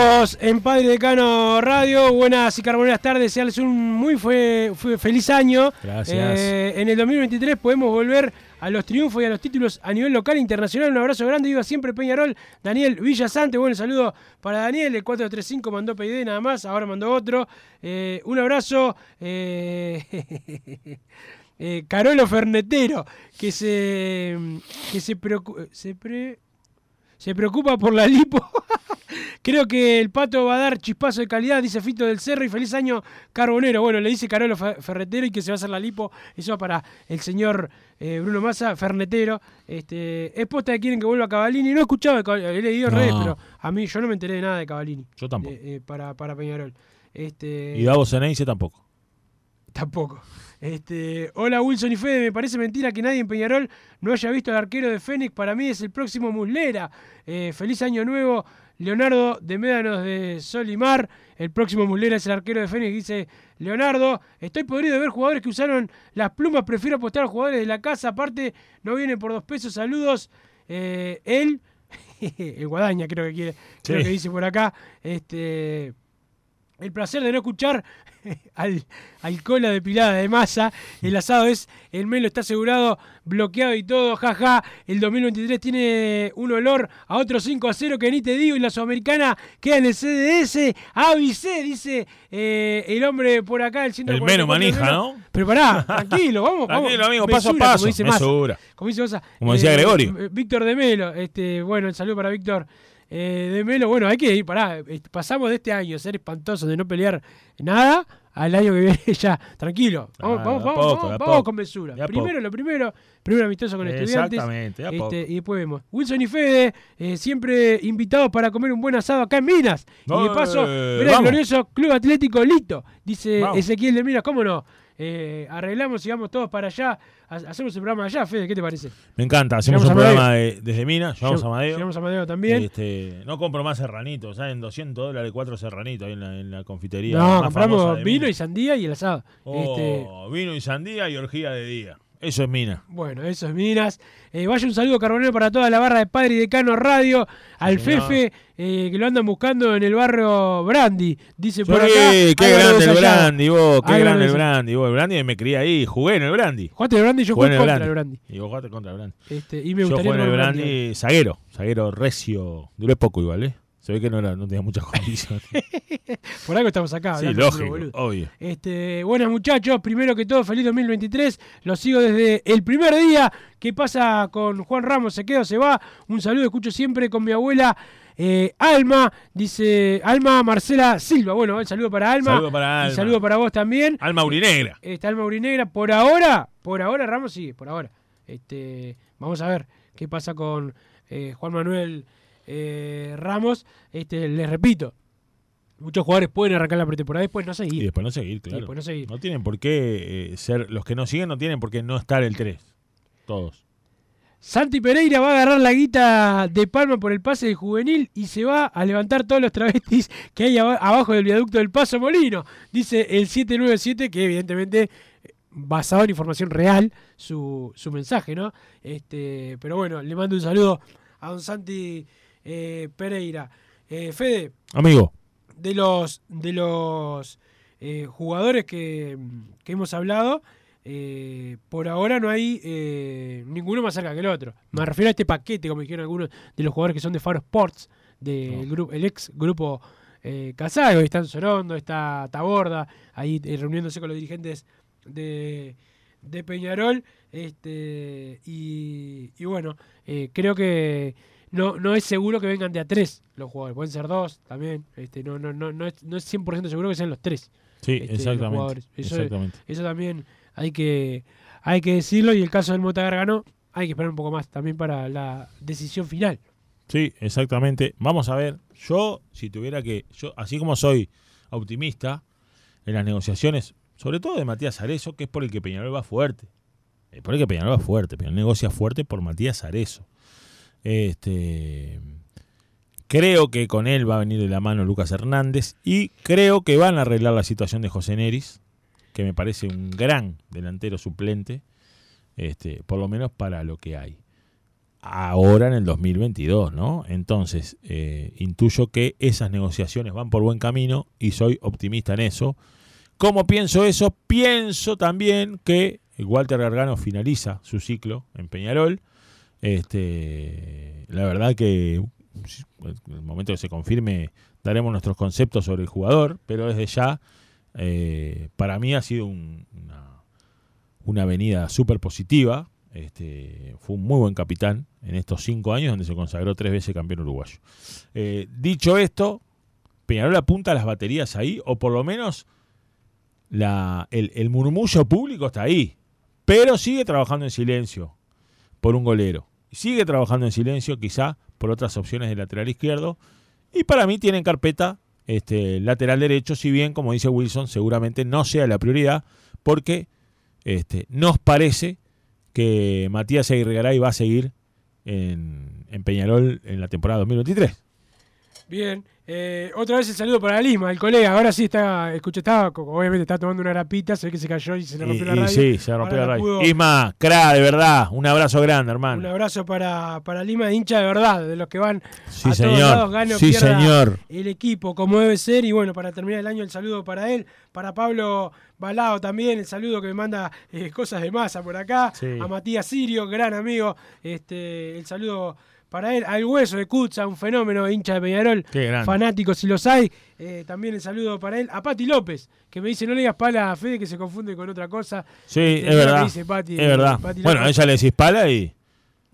En Padre Decano Radio. Buenas y carboneras tardes. Desearles un muy fe- feliz año. Gracias. Eh, en el 2023 podemos volver a los triunfos y a los títulos a nivel local e internacional. Un abrazo grande. Viva siempre Peñarol. Daniel Villasante. Bueno, saludo para Daniel. El 435 mandó PID nada más. Ahora mandó otro. Eh, un abrazo. eh, eh, Carolo Fernetero, que se, que se, preocu- se, pre- se preocupa por la lipo. Creo que el pato va a dar chispazo de calidad, dice Fito del Cerro, y feliz año carbonero. Bueno, le dice Carolo Fe- Ferretero y que se va a hacer la lipo. Eso va para el señor eh, Bruno Massa, Fernetero. Este, es posta que quieren que vuelva Cavalini. No he escuchado, he leído No. redes, pero a mí yo no me enteré de nada de Cavalini. Yo tampoco. eh, eh, para, para Peñarol. Este, Y Gabo Zeneice tampoco. Tampoco. Este, hola Wilson y Fede, me parece mentira que nadie en Peñarol no haya visto al arquero de Fénix. Para mí es el próximo Muslera. Eh, feliz año nuevo, Leonardo de Médanos de Sol y Mar. El próximo Muslera es el arquero de Fénix, dice Leonardo. Estoy podrido de ver jugadores que usaron las plumas. Prefiero apostar a jugadores de la casa. Aparte, no vienen por dos pesos. Saludos. Eh, él, el Guadaña creo que quiere, creo Sí. que dice por acá. Este, el placer de no escuchar al, al cola depilada de masa. El asado es, el melo está asegurado, bloqueado y todo, jaja. El 2023 tiene un olor a otro 5 a 0 que ni te digo. Y la sudamericana queda en el CDS. Avisé, dice eh, el hombre por acá, el 144 El Meno manija, Melo. ¿no? Pero pará, tranquilo, vamos. vamos. Tranquilo, amigo, paso a Mesura, paso, Como dice Massa. Como dice Massa. Como decía Gregorio. eh, Víctor de Melo, este, bueno, el saludo para Víctor eh, de Melo. Bueno, hay que ir, pará, eh, pasamos de este año ser espantoso de no pelear nada al año que viene ya, tranquilo. Vamos, Ah, vamos, vamos, poco, vamos, vamos poco. con mesura. Primero poco. lo primero, primero amistoso con estudiantes. Exactamente, este, poco. y después vemos. Wilson y Fede, eh, siempre invitados para comer un buen asado acá en Minas. y de Eh, paso, ver el vamos. glorioso Club Atlético Lito, dice Vamos. Ezequiel de Minas, ¿cómo no? Eh, arreglamos y vamos todos para allá. Ha- Hacemos el programa allá, Fede, ¿qué te parece? Me encanta. Hacemos un programa de- desde Minas. Llevamos a Madeo. llegamos a Madeo también. Este, no compro más serranitos. ¿saben? 200 dólares, cuatro serranitos ahí en la, en la confitería. No, compramos vino Minas. y sandía y el asado. Este, Oh, Vino y sandía y orgía de día. Eso es Minas. bueno, eso es Minas. Eh, vaya un saludo carbonero para toda la barra de Padre y Decano Radio. Al señor. Fefe, eh, que lo andan buscando en el barrio Brandy. Dice por Sí, acá. qué grande el. Brandy, vos. Qué grande el. Brandy. Vos, el Brandy me crié ahí. Jugué en el Brandy. Jugaste el Brandy, yo Jugué jugué en el contra el Brandy. Y vos jugaste contra el Brandy. Este, y me Yo gustaría jugué en el Brandy zaguero. Zaguero recio. Duré poco igual, ¿eh? Se ve que no, era, no tenía muchas condiciones. Por algo estamos acá. sí, lógico. boludo. Obvio. Este, buenas muchachos, primero que todo, feliz 2023. Los sigo desde el primer día. ¿Qué pasa con Juan Ramos? ¿Se queda o se va? Un saludo, escucho siempre con mi abuela eh, Alma. Dice Alma Marcela Silva. Bueno, el saludo para Alma. Saludo para Y Alma. saludo para vos también. Alma Urinegra. Esta Alma Urinegra. Por ahora, por ahora Ramos sigue, por ahora. Este, vamos a ver qué pasa con eh, Juan Manuel eh, Ramos. Este, les repito, muchos jugadores pueden arrancar la pretemporada y después no seguir. Y después no seguir, claro. después no seguir. No tienen por qué eh, ser. Los que no siguen no tienen por qué no estar el 3. Todos. Santi Pereira va a agarrar la guita de Palma por el pase del juvenil y se va a levantar todos los travestis que hay aba- abajo del viaducto del Paso Molino. Dice el 797, que evidentemente basado en información real su, su mensaje, ¿no? Este, pero bueno, le mando un saludo a don Santi eh, Pereira. Eh, Fede, Amigo. de los de los eh, jugadores que, que hemos hablado, por ahora no hay ninguno más cerca que el otro. Me refiero a este paquete, como dijeron algunos de los jugadores que son de Faro Sports, del el ex grupo eh, Casago. Está Sorondo, está Taborda, ahí reuniéndose con los dirigentes de, de Peñarol. Este, y, y bueno, eh, creo que no, no es seguro que vengan de a tres los jugadores. Pueden ser dos también. Este, no, no, no, no, es, no es 100% seguro que sean los tres. Sí, este, exactamente. Eso, exactamente. eso también hay que, hay que decirlo. Y el caso del Mota Gargano, hay que esperar un poco más también para la decisión final. Sí, exactamente. Vamos a ver. Yo, si tuviera que. yo Así como soy optimista en las negociaciones, sobre todo de Matías Arezo, que es por el que Peñarol va fuerte. Eh, Por el que Peñarol va fuerte. Peñarol negocia fuerte por Matías Arezo. Este. Creo que con él va a venir de la mano Lucas Hernández y creo que van a arreglar la situación de José Neris, que me parece un gran delantero suplente, este, por lo menos para lo que hay. Ahora en el 2022, ¿no? Entonces, eh, intuyo que esas negociaciones van por buen camino y soy optimista en eso. ¿Cómo pienso eso? Pienso también que Walter Gargano finaliza su ciclo en Peñarol. Este, la verdad que en el momento que se confirme daremos nuestros conceptos sobre el jugador, pero desde ya eh, para mí ha sido un- una, una venida súper positiva. Este, fue un muy buen capitán en estos cinco años donde se consagró tres veces campeón uruguayo. Eh, dicho esto, Peñarol apunta las baterías ahí, o por lo menos la, el murmullo público está ahí, pero sigue trabajando en silencio por un golero. Sigue trabajando en silencio, quizá por otras opciones de lateral izquierdo. Y para mí tiene en carpeta este, lateral derecho, si bien, como dice Wilson, seguramente no sea la prioridad, porque este, nos parece que Matías Aguirregaray va a seguir en, en Peñarol en la temporada 2023. Bien, eh, otra vez el saludo para Lima, el colega. Ahora sí está, escuché, estaba, obviamente está tomando una grapita, se ve que se cayó y se le rompió Y- la radio. sí, se rompió Ahora la radio. pudo- Isma, cra, de verdad, un abrazo grande, Un hermano. abrazo para, para Lima de hincha de verdad, de los que van Sí, a señor. todos lados, Sí, señor. el equipo como debe ser. Y bueno, para terminar el año, el saludo para él, para Pablo Balao también, el saludo que me manda eh, cosas de masa por acá, Sí. a Matías Sirio, gran amigo, este, el saludo para él, al hueso de Kutza, un fenómeno, hincha de Peñarol, fanático si los hay. Eh, también el saludo para él, a Pati López, que me dice, no le digas pala a Fede que se confunde con otra cosa. Sí, Este, es verdad. dice Pati, es verdad. Bueno, ella le decís pala y.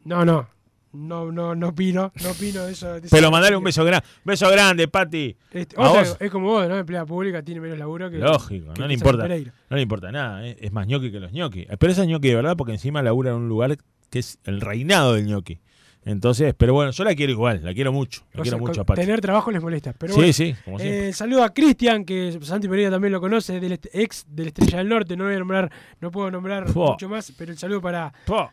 No, no. No, no, no opino, no opino de eso. de Pero mandale un beso grande. Beso grande, Pati. Este, A otra- vos. es como vos, ¿no? Empleada pública tiene menos laburo que. Lógico, que no le importa. No le importa nada. eh, Es más ñoqui que los ñoqui. Pero esa es ñoqui de verdad porque encima labura en un lugar que es el reinado del ñoqui. Entonces, pero bueno, yo la quiero igual, la quiero mucho. La O quiero sea, mucho con- a Pati. Tener trabajo les molesta. Pero Sí, bueno. sí, como. Eh, saludo a Cristian, que Santi Pereira también lo conoce, del ex del Estrella del Norte. No voy a nombrar, no puedo nombrar mucho más, pero el saludo para,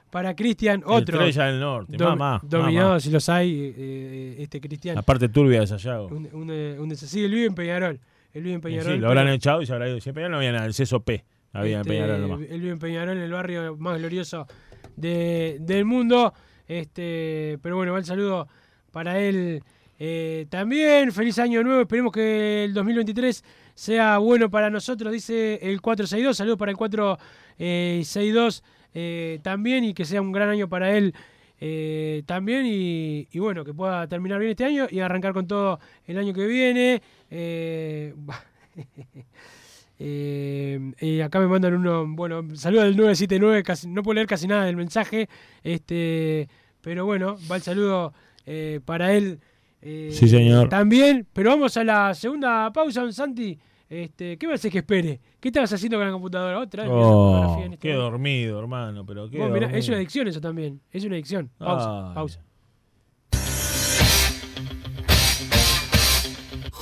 para Cristian, otro. Estrella del Norte, dom- mamá, Dominado, mamá. si los hay, eh, eh, este Cristian. La parte turbia de Sayago. Un, un, un sí, él vive en Peñarol. Él vive en Sí, Peñarol. lo habrán pero- echado y se habrá ido. Siempre no había nada. El CESO P había Este, en Peñarol nomás. Él vive en Peñarol, en el barrio más glorioso de- del mundo. Este, pero bueno, va el saludo para él eh, también. Feliz año nuevo. Esperemos que el 2023 sea bueno para nosotros, dice el 462. Saludos para el 462 eh, también y que sea un gran año para él. eh, también y, y bueno, que pueda terminar bien este año y arrancar con todo el año que viene. Eh, Eh, acá me mandan uno, bueno, saludo del 979, casi, no puedo leer casi nada del mensaje, este, pero bueno, va el saludo eh, para él eh, Sí, señor. también, pero vamos a la segunda pausa, don Santi, este, ¿qué me hace que espere? ¿Qué estabas haciendo con la computadora? Otra Oh, este qué momento. dormido, hermano. Pero qué Vos mirá, dormido. es una adicción eso también, es una adicción. Pausa, Ay. pausa.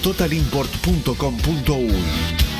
www.totalimport.com.uy.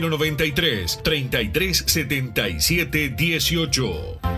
093 33 77 18.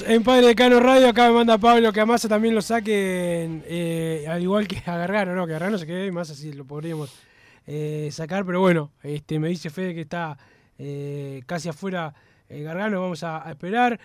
En Padre de Cano Radio. Acá me manda Pablo que a Massa también lo saquen, eh, al igual que a Gargano, ¿no? Que Gargano se quede y Massa sí lo podríamos eh, sacar, pero bueno, este me dice Fede que está eh, casi afuera Gargano, vamos a, esperar.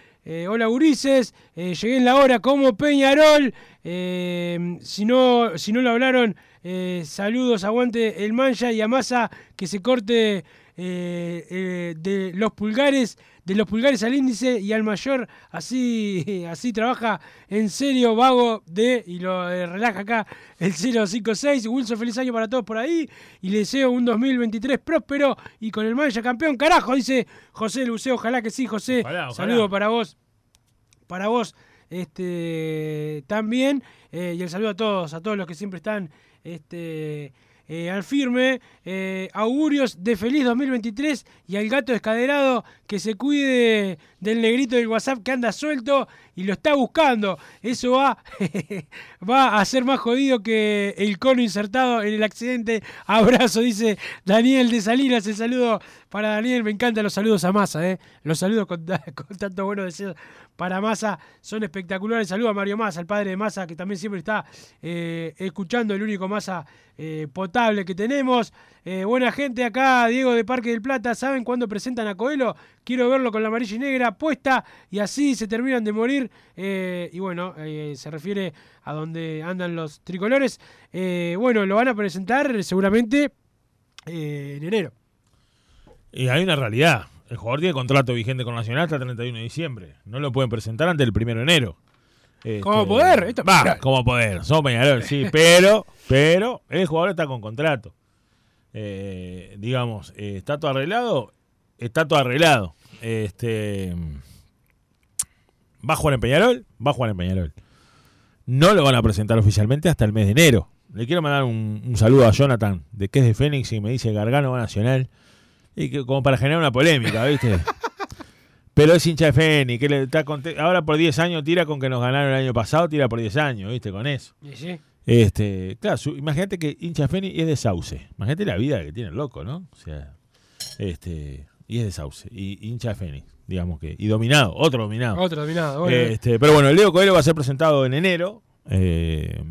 Hola Urises, eh, llegué en la hora como Peñarol. Si, no, si no lo hablaron, eh, saludos, aguante el mancha y a Massa que se corte eh, eh, de los pulgares, de los pulgares al índice y al mayor, así, así trabaja en serio, vago de, y lo relaja acá el 056. Wilson, feliz año para todos por ahí y le deseo un 2023 próspero y con el mancha campeón, carajo, dice José Luceo, ojalá que sí, José. Ojalá, ojalá. Saludo para vos, para vos este también eh, y el saludo a todos a todos los que siempre están este eh, al firme eh, augurios de feliz 2023 y al gato descaderado que se cuide del negrito del WhatsApp que anda suelto y lo está buscando. Eso va va a ser más jodido que el cono insertado en el accidente. Abrazo dice Daniel de Salinas. El saludo para Daniel. Me encantan los saludos a Massa eh. los saludos con, con tanto buenos deseos para Massa. Son espectaculares. Saludo a Mario Massa, el padre de Massa, que también siempre está eh, escuchando el único Massa eh, que tenemos. Eh, buena gente acá, Diego de Parque del Plata. ¿Saben cuándo presentan a Coelho? Quiero verlo con la amarilla y negra puesta y así se terminan de morir. Eh, y bueno, eh, se refiere a donde andan los tricolores. Bueno, lo van a presentar seguramente en enero. Y hay una realidad. El jugador tiene contrato vigente con Nacional hasta el 31 de diciembre. No lo pueden presentar antes del 1 de enero. Este, ¿Cómo poder? Esto- Va, como poder. Somos Peñarol, sí. Pero, pero, el jugador está con contrato. Eh, digamos, eh, ¿está todo arreglado? Está todo arreglado. Este, ¿Va a jugar en Peñarol? Va a jugar en Peñarol. No lo van a presentar oficialmente hasta el mes de enero. Le quiero mandar un, un saludo a Jonathan, de que es de Fénix, y me dice Gargano va Nacional. Y que, como para generar una polémica, ¿viste? Pero es hincha de Fénix, que le está ahora por 10 años tira con que nos ganaron el año pasado, tira por 10 años, ¿viste? Con eso. Y sí. Este, claro, su- imagínate que hincha y es de Sauce. Imagínate la vida que tiene el loco, ¿no? O sea, este, y es de Sauce, y hincha de Fénix. digamos que. Y dominado, otro dominado. Otro dominado. Bueno, Este, pero bueno, el Leo Coelho va a ser presentado en enero. Eh,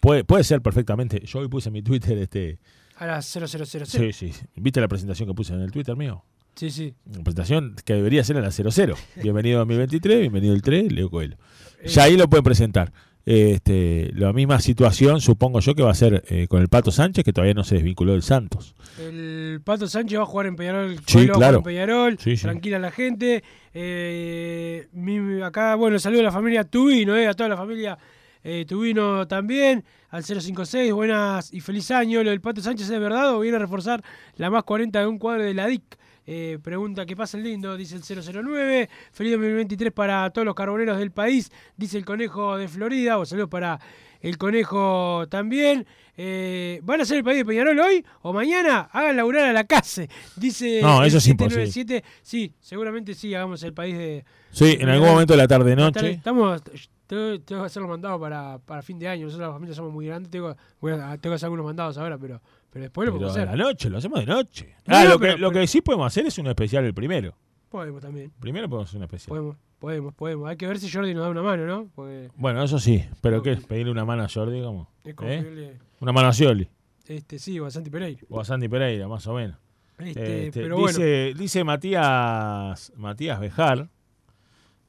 puede, puede ser perfectamente. Yo hoy puse en mi Twitter este. a las 0000. Sí, sí. ¿Viste la presentación que puse en el Twitter mío? Sí, sí. Una presentación que debería ser a la 00. Bienvenido a 2023, bienvenido el 3, Leo Coelho. Ya ahí lo pueden presentar. Este, la misma situación, supongo yo, que va a ser eh, con el Pato Sánchez, que todavía no se desvinculó del Santos. El Pato Sánchez va a jugar en Peñarol. Sí, Coelho claro. en Peñarol. Sí, sí. Tranquila la gente. Eh, mi- acá, bueno, saludo a la familia Tubino, eh, a toda la familia eh, Tubino también. Al 056, buenas y feliz año. Lo del Pato Sánchez es verdad o viene a reforzar la más 40 de un cuadro de la DIC. Eh, pregunta que pasa el lindo, dice el 009. Feliz 2023 para todos los carboneros del país, dice el conejo de Florida. O saludos para el conejo también. Eh, ¿Van a hacer el país de Peñarol hoy o mañana? Hagan laburar a la casa. Dice No, el eso es 797. Sí, seguramente sí, hagamos el país de. Sí, en algún momento de la tarde-noche. Estamos. Tengo, tengo que hacer los mandados para, para fin de año. Nosotros, la familia, somos muy grandes. Tengo, tengo que hacer algunos mandados ahora, pero, pero después lo Pero podemos a hacer. la noche, lo hacemos de noche. No, ah, no, lo, pero- que, lo pero- que sí podemos hacer es un especial el primero. Podemos también. Primero podemos hacer un especial. Podemos, podemos, podemos. Hay que ver si Jordi nos da una mano, ¿no? Porque Bueno, eso sí. ¿Pero qué? ¿Pedirle una mano a Jordi? ¿Cómo? es como ¿Eh? pedirle- Una mano a Scioli. Este, sí, o a Santi Pereira. O a Sandy Pereira, más o menos. Este, Este, pero dice, dice Matías, Matías Bejar,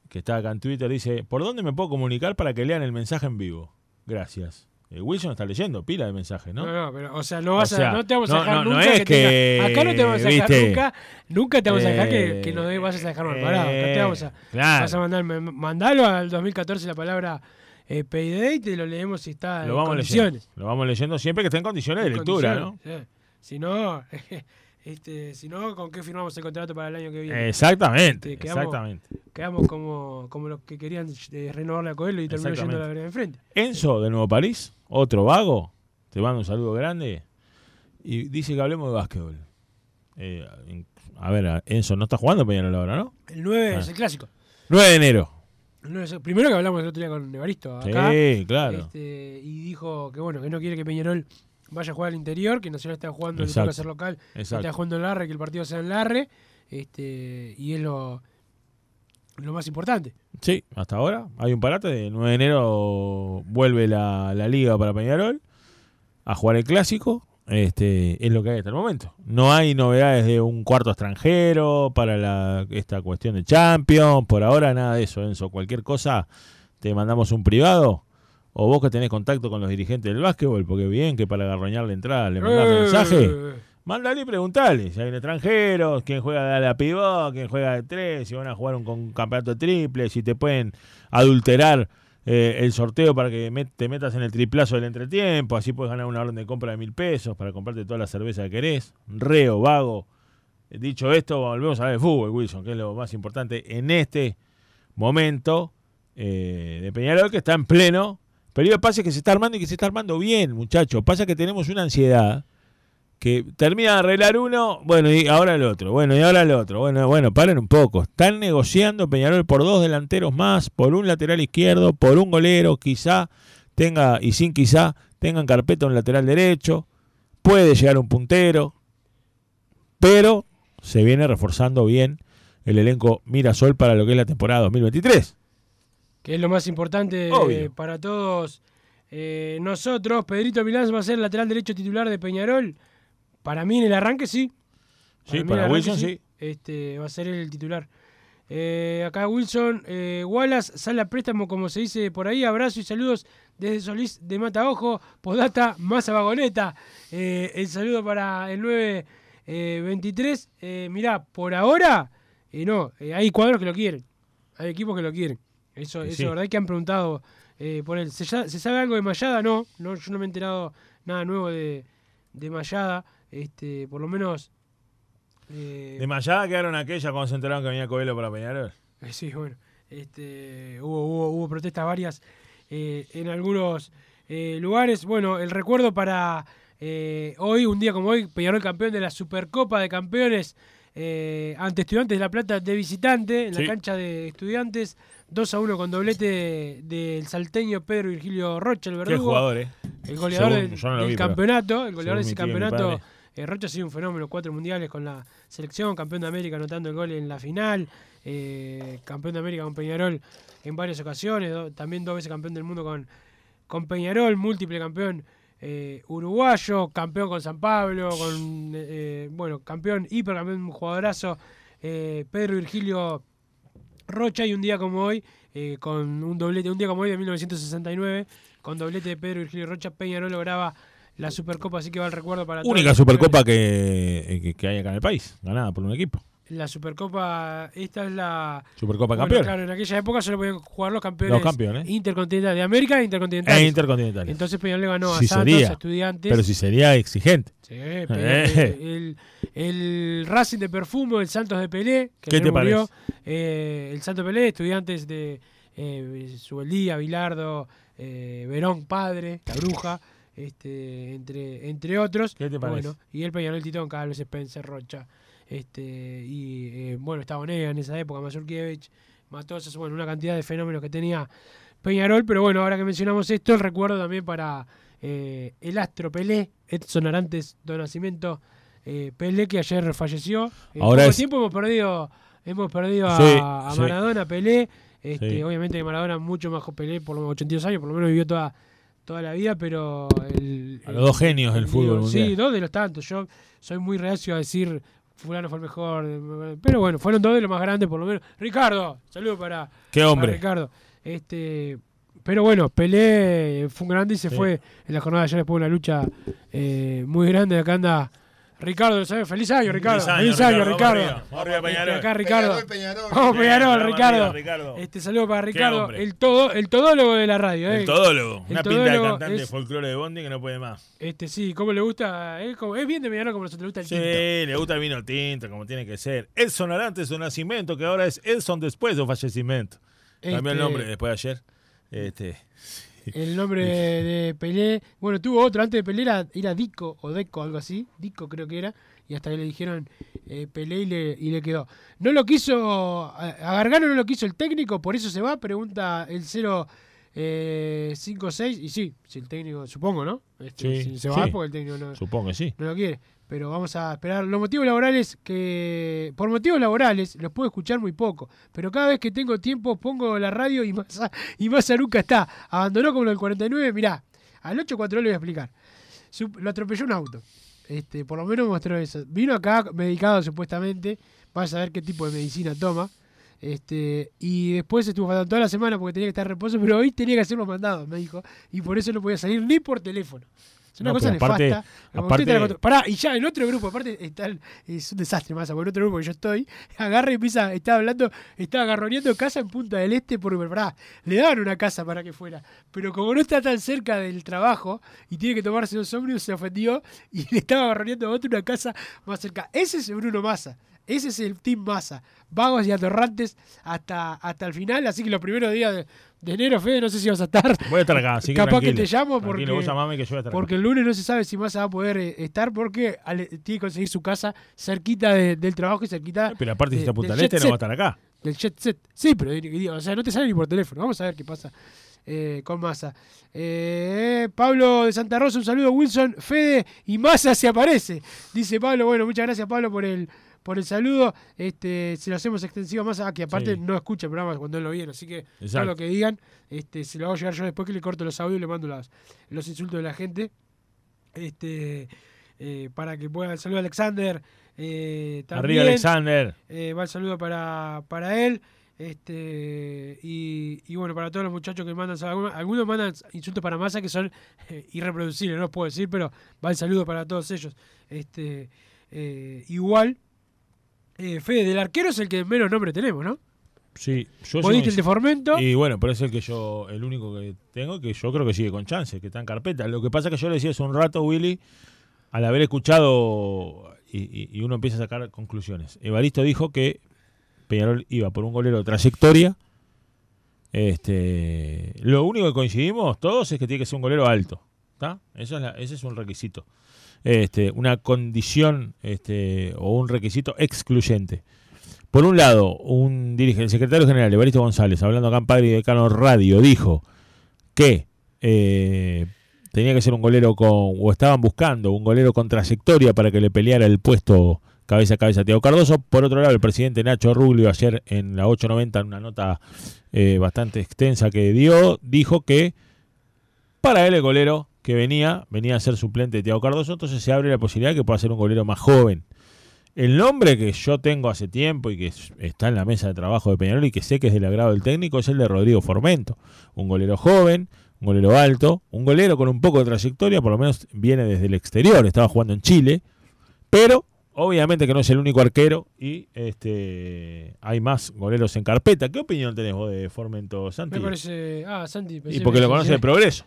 que está acá en Twitter, dice, ¿por dónde me puedo comunicar para que lean el mensaje en vivo? Gracias. Eh, Wilson está leyendo pila de mensajes, ¿no? No, no, pero, o sea, no, vas O sea, a, no te vamos a dejar no, no nunca es que, que, tenga- acá no te vamos a dejar viste, nunca, nunca te vamos a dejar que, eh, que nos de- vayas a dejar mal parado. Acá te vamos a, claro. vas a mandar, mandalo al 2014 la palabra eh, payday y te lo leemos si está Lo en vamos condiciones. leyendo. Lo vamos leyendo siempre que esté en condiciones de lectura, ¿no? sí. Si no, este, si no, ¿con qué firmamos el contrato para el año que viene? Exactamente, Este, quedamos, exactamente. Quedamos como, como los que querían eh, renovarle a Coelho y terminó yendo a la vereda de enfrente. Enzo de Nuevo París, otro vago, te mando un saludo grande. Y dice que hablemos de básquetbol. Eh, a ver, Enzo no está jugando Peñarol ahora, ¿no? El 9 Ah. es el clásico. 9 de enero. El 9 es el- primero que hablamos el otro día con Evaristo acá. Sí, claro. este, y dijo que bueno, que no quiere que Peñarol vaya a jugar al interior, que Nacional está jugando, Exacto. toca ser local, que Exacto. está jugando en Larre, que el partido sea en Larre, este, y es lo, lo más importante. Sí, hasta ahora. Hay un parate. De 9 de enero vuelve la, la liga para Peñarol a jugar el clásico. Este, es lo que hay hasta el momento. No hay novedades de un cuarto extranjero para la, esta cuestión de Champions. Por ahora nada de eso, Enzo. Cualquier cosa, te mandamos un privado. O vos que tenés contacto con los dirigentes del básquetbol, porque bien que para agarroñar la entrada le mandás Eh. mensaje. Mándale y preguntale si hay un extranjero, quién juega de la pivot, quién juega de tres, si van a jugar un, campeonato triple, si te pueden adulterar eh, el sorteo para que met- te metas en el triplazo del entretiempo, así puedes ganar una orden de compra de mil pesos para comprarte toda la cerveza que querés. Reo, vago. Eh, Dicho esto, volvemos a hablar de fútbol, Wilson, que es lo más importante en este momento eh, de Peñarol, que está en pleno periodo de pases que se está armando y que se está armando bien, muchachos. Pasa que tenemos una ansiedad que termina de arreglar uno, bueno, y ahora el otro, bueno, y ahora el otro. Bueno, bueno, paren un poco. Están negociando Peñarol por dos delanteros más, por un lateral izquierdo, por un golero, quizá tenga, y sin quizá, tengan carpeta un lateral derecho, puede llegar un puntero, pero se viene reforzando bien el elenco Mirasol para lo que es la temporada 2023. Que es lo más importante eh, para todos eh, nosotros. Pedrito Milán va a ser lateral derecho titular de Peñarol. Para mí en el arranque sí. Sí, para arranque Wilson sí. Este, va a ser el titular. Eh, acá Wilson, Wallace sale a préstamo, como se dice por ahí. Abrazo y saludos desde Solís de Mataojo. Podata, Masa Vagoneta. El saludo para el 923. Eh, mirá, por ahora, no, hay cuadros que lo quieren. Hay equipos que lo quieren. Eso, Sí, eso es verdad que han preguntado eh, por él. ¿Se, sabe algo de Mayada? No, no, yo no me he enterado nada nuevo de, de Mayada. Este, por lo menos. eh, De Mayada quedaron aquellas cuando se enteraron que venía Coelho para Peñarol. eh, Sí, bueno. Este, hubo, hubo, hubo protestas varias eh, en algunos lugares. Bueno, el recuerdo para hoy, un día como hoy, Peñarol campeón de la Supercopa de Campeones eh, ante Estudiantes de La Plata de visitante en Sí. la cancha de Estudiantes. 2 a 1 con doblete del salteño Pedro Virgilio Rocha, el Qué verdugo. jugador, ¿eh? El goleador Según- del, no vi, campeonato, el goleador de ese campeonato. Eh, Rocha ha sido un fenómeno, cuatro mundiales con la selección, campeón de América anotando el gol en la final, eh, campeón de América con Peñarol en varias ocasiones, do- también dos veces campeón del mundo con, con Peñarol, múltiple campeón eh, uruguayo, campeón con San Pablo, con bueno, campeón, hipercampeón, un jugadorazo, Pedro Virgilio Rocha y un día como hoy, eh, con un doblete, un día como hoy de 1969, con doblete de Pedro Virgilio Rocha, Peñarol lograba la Supercopa, así que va el recuerdo para todos Única Supercopa que, que, que hay acá en el país, ganada por un equipo. La Supercopa, esta es la. Supercopa Bueno, Campeones. Claro, en aquella época solo podían jugar los campeones, Los campeones. intercontinentales de América e intercontinentales. E intercontinentales. Entonces Peñarol le ganó a Sí Santos, sería, a Estudiantes. Pero si sería exigente. Sí, Eh. El, el Racing de Perfumo, el Santos de Pelé, que ¿Qué te murió, eh, el Santos de Pelé, estudiantes de eh, Subeldía, Bilardo, eh, Verón Padre, La Bruja, este, entre, entre otros. ¿Qué te parece? Bueno, y el Peñarol Titón, Carlos Spencer, Rocha, este, y eh, bueno, estaba Onega en esa época, Mazurkiewicz, Matosas, bueno, una cantidad de fenómenos que tenía Peñarol, pero bueno, ahora que mencionamos esto, el recuerdo también para eh, el astro Pelé, Edson Arantes do Nascimento eh, Pelé, que ayer falleció. En Ahora poco es- tiempo hemos perdido, hemos perdido a, Sí, a sí. Maradona, Pelé, este, Sí. obviamente que Maradona mucho más Pelé, por lo menos 82 años, por lo menos vivió toda, toda la vida, pero el, A los dos genios del el- fútbol Sí, mundial. dos de los tantos. Yo soy muy reacio a decir fulano fue el mejor, pero bueno, fueron dos de los más grandes por lo menos. Ricardo, saludo para, Qué hombre. para Ricardo. Este, pero bueno, Pelé fue un grande y se Sí. fue en la jornada de ayer después de una lucha eh, muy grande. Acá anda Ricardo, ¿sabes? Feliz año, Ricardo. Feliz Feliz año, año, Ricardo. Ricardo. Vamos arriba, Peñarol. acá Ricardo. Peñarol, Peñarol. Vamos, Peñarol, Ricardo. Este saludo para Ricardo, el todo, el todólogo de la radio, ¿eh? El todólogo. El Una pinta de cantante de folclore de Bondi que no puede más. Este sí, ¿cómo le gusta? Es, como- es bien de Peñarol como nosotros le gusta el Sí, tinto. le gusta el vino tinto, como tiene que ser. Edson Arantes su nacimiento, que ahora es Edson después de su fallecimiento. Cambió el Este- nombre después de ayer. Este, El nombre de Pelé. Bueno, tuvo otro antes de Pelé, era, era Dico o Deco, algo así. Dico creo que era. Y hasta que le dijeron eh, Pelé y le, y le quedó. No lo quiso, a Gargano no lo quiso el técnico, por eso se va, pregunta el 056. y sí, si el técnico, supongo, ¿no? Este, Sí, si se va sí. porque el técnico no, supongo sí. no lo quiere. Pero vamos a esperar. Los motivos laborales que. Por motivos laborales los puedo escuchar muy poco. Pero cada vez que tengo tiempo pongo la radio y Massa, y Massa nunca está. Abandonó como el 49. Mirá, al 8-4 le voy a explicar. Lo atropelló un auto. Este, por lo menos mostró eso. Vino acá medicado supuestamente. Vas a ver qué tipo de medicina toma. Este, y después estuvo faltando toda la semana porque tenía que estar en reposo, pero hoy tenía que hacer los mandados, me dijo. Y por eso no podía salir ni por teléfono. Es una No, cosa aparte- nefasta. Aparte- está Pará, y ya en otro grupo, aparte está el- es un desastre más, porque en otro grupo que yo estoy, agarra y empieza, estaba hablando, estaba agarroneando casa en Punta del Este, porque pará, le daban una casa para que fuera, pero como no está tan cerca del trabajo y tiene que tomarse los ómnibus, se ofendió y le estaba agarroneando a otro una casa más cerca. Ese es Bruno Massa. Ese es el Team Massa. Vagos y atorrantes hasta, hasta el final. Así que los primeros días de, de enero, Fede, no sé si vas a estar. Voy a estar acá, así que Capaz que te llamo porque, vos llamame que yo voy a estar acá. porque el lunes no se sabe si Massa va a poder eh, estar porque tiene que conseguir su casa cerquita de- del trabajo y cerquita. Pero aparte, si de- está Punta del del Este, no va a estar acá. Del jet set. Sí, pero digo, o sea, no te sale ni por teléfono. Vamos a ver qué pasa eh, con Massa. Eh, Pablo de Santa Rosa, un saludo. Wilson, Fede y Massa se aparece. Dice Pablo. Bueno, muchas gracias, Pablo, por el por el saludo. Este, se lo hacemos extensivo a Massa, que aparte Sí. no escucha el programa cuando él lo viene. Así que todo lo que digan, este, se lo hago llegar yo después que le corto los audios y le mando las, los insultos de la gente. Este, eh, para que pueda el saludo a Alexander. Eh, Arriba. Alexander. Eh, va el saludo para, para él. Este, y, y bueno, para todos los muchachos que mandan algunos, algunos mandan insultos para masa que son eh, irreproducibles, no los puedo decir, pero va el saludo para todos ellos. Este, eh, igual, eh, Fede, del arquero es el que menos nombre tenemos, ¿no? Sí, yo Vos diste el de Formento. Y bueno, pero es el que yo, el único que tengo, que yo creo que sigue con chance, que está en carpeta. Lo que pasa es que yo le decía hace un rato, Willy, al haber escuchado y, y- y uno empieza a sacar conclusiones. Evaristo dijo que Peñarol iba por un golero de trayectoria. Este, lo único que coincidimos todos es que tiene que ser un golero alto. ¿está? Eso es la- ese es un requisito. Este, una condición este, o un requisito excluyente. Por un lado, un el secretario general, Evaristo González, hablando acá en Padre y Decano Radio, dijo que eh, tenía que ser un golero con, o estaban buscando un golero con trayectoria para que le peleara el puesto cabeza a cabeza Tiago Cardoso. Por otro lado, el presidente Nacho Rubio ayer en la 890, en una nota eh, bastante extensa que dio, dijo que para él el golero que venía, venía a ser suplente de Tiago Cardoso, entonces se abre la posibilidad de que pueda ser un golero más joven. El nombre que yo tengo hace tiempo y que está en la mesa de trabajo de Peñarol y que sé que es del agrado del técnico es el de Rodrigo Formento. Un golero joven, un golero alto, un golero con un poco de trayectoria, por lo menos viene desde el exterior, estaba jugando en Chile, pero obviamente que no es el único arquero y este hay más goleros en carpeta. ¿Qué opinión tenés vos de Formento, Santi? Me parece. Ah, Santi. Y porque lo conoce de progreso.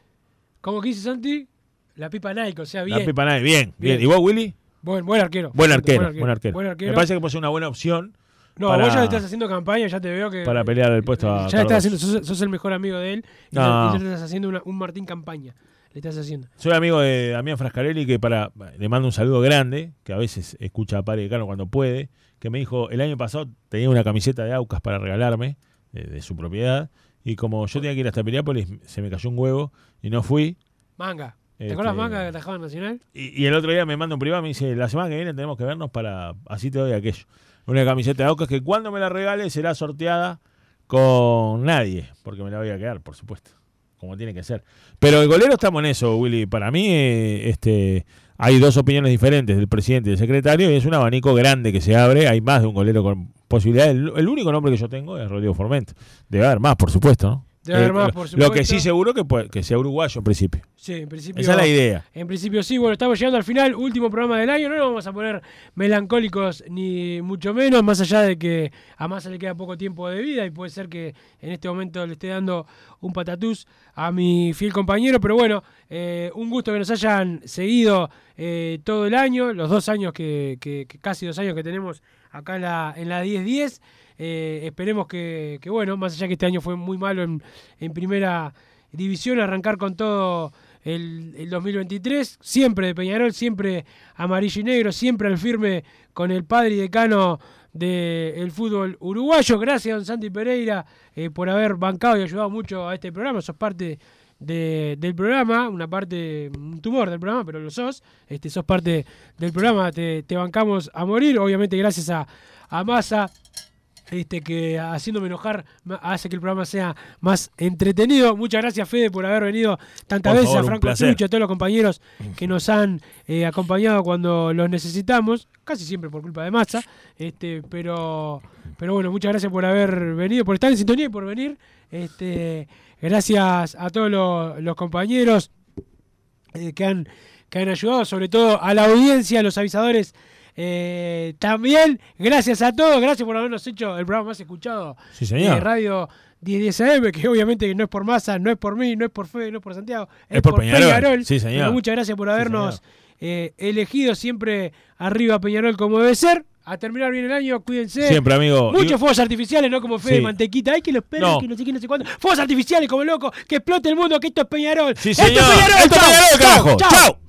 ¿Cómo que dice Santi? La pipa Nike, o sea, bien. La pipa Nike, bien, bien. ¿Y vos, Willy? Buen, buen arquero. Buen arquero, buen arquero. Buen arquero. Me parece que puede ser una buena opción. No, vos ya estás haciendo campaña, ya te veo que. Para pelear el puesto a. Ya estás haciendo, sos, el mejor amigo de él. Y ya, estás haciendo un Martín campaña. Le estás haciendo. Soy amigo de Damián Frascarelli, que para le mando un saludo grande, que a veces escucha a Padre de Cano cuando puede. Que me dijo, el año pasado tenía una camiseta de Aucas para regalarme, de, su propiedad. Y como yo tenía que ir hasta Piriápolis, se me cayó un huevo y no fui. Manga. ¿Te acuerdas este, manga que atajaba en Nacional? Y, el otro día me manda un privado y me dice, la semana que viene tenemos que vernos para, así te doy aquello. Una camiseta de Aucas que cuando me la regale será sorteada con nadie, porque me la voy a quedar, por supuesto, como tiene que ser. Pero el golero estamos en eso, Willy. Para mí, eh, este, hay dos opiniones diferentes del presidente y del secretario y es un abanico grande que se abre. Hay más de un golero con posibilidades. El, el único nombre que yo tengo es Rodrigo Formento. Debe haber más, por supuesto, ¿no? Eh, lo que sí seguro que, que sea uruguayo en principio. Sí, en principio. Esa es la idea. En principio sí. Bueno, estamos llegando al final, último programa del año. No nos vamos a poner melancólicos ni mucho menos, más allá de que a Massa le queda poco tiempo de vida y puede ser que en este momento le esté dando un patatús a mi fiel compañero. Pero bueno, eh, un gusto que nos hayan seguido eh, todo el año, los dos años que, que, casi dos años que tenemos acá en la, en la 1010. Eh, esperemos que, bueno, más allá que este año fue muy malo en, primera división, arrancar con todo el, 2023, siempre de Peñarol, siempre amarillo y negro, siempre al firme con el padre y decano del fútbol uruguayo. Gracias, don Santi Pereira, eh, por haber bancado y ayudado mucho a este programa. Sos parte del programa, una parte, un tumor del programa, pero lo sos. Este, sos parte del programa, te, bancamos a morir. Obviamente, gracias a, a Massa este, que haciéndome enojar hace que el programa sea más entretenido. Muchas gracias, Fede, por haber venido tantas veces, a Franco Trucho, a todos los compañeros que nos han eh, acompañado cuando los necesitamos, casi siempre por culpa de Massa, este, pero, pero bueno, muchas gracias por haber venido, por estar en sintonía y por venir. Este, gracias a todos los, compañeros eh, que, han, que han ayudado, sobre todo a la audiencia, a los avisadores eh, también, gracias a todos, gracias por habernos hecho el programa más escuchado de Radio 1010 AM, que obviamente no es por masa, no es por mí, no es por Fede, no es por Santiago, es, por, Peñarol. muchas gracias por habernos eh, elegido siempre arriba Peñarol como debe ser. A terminar bien el año, cuídense. Siempre, amigo. Muchos fuegos artificiales, no como Fede Mantequita. Ay, que lo esperen, que no sé qué, no sé cuándo. Fuegos artificiales como loco, que explote el mundo, que esto es Peñarol. Sí, señor. Esto es Peñarol, esto es Peñarol, ¡Chao!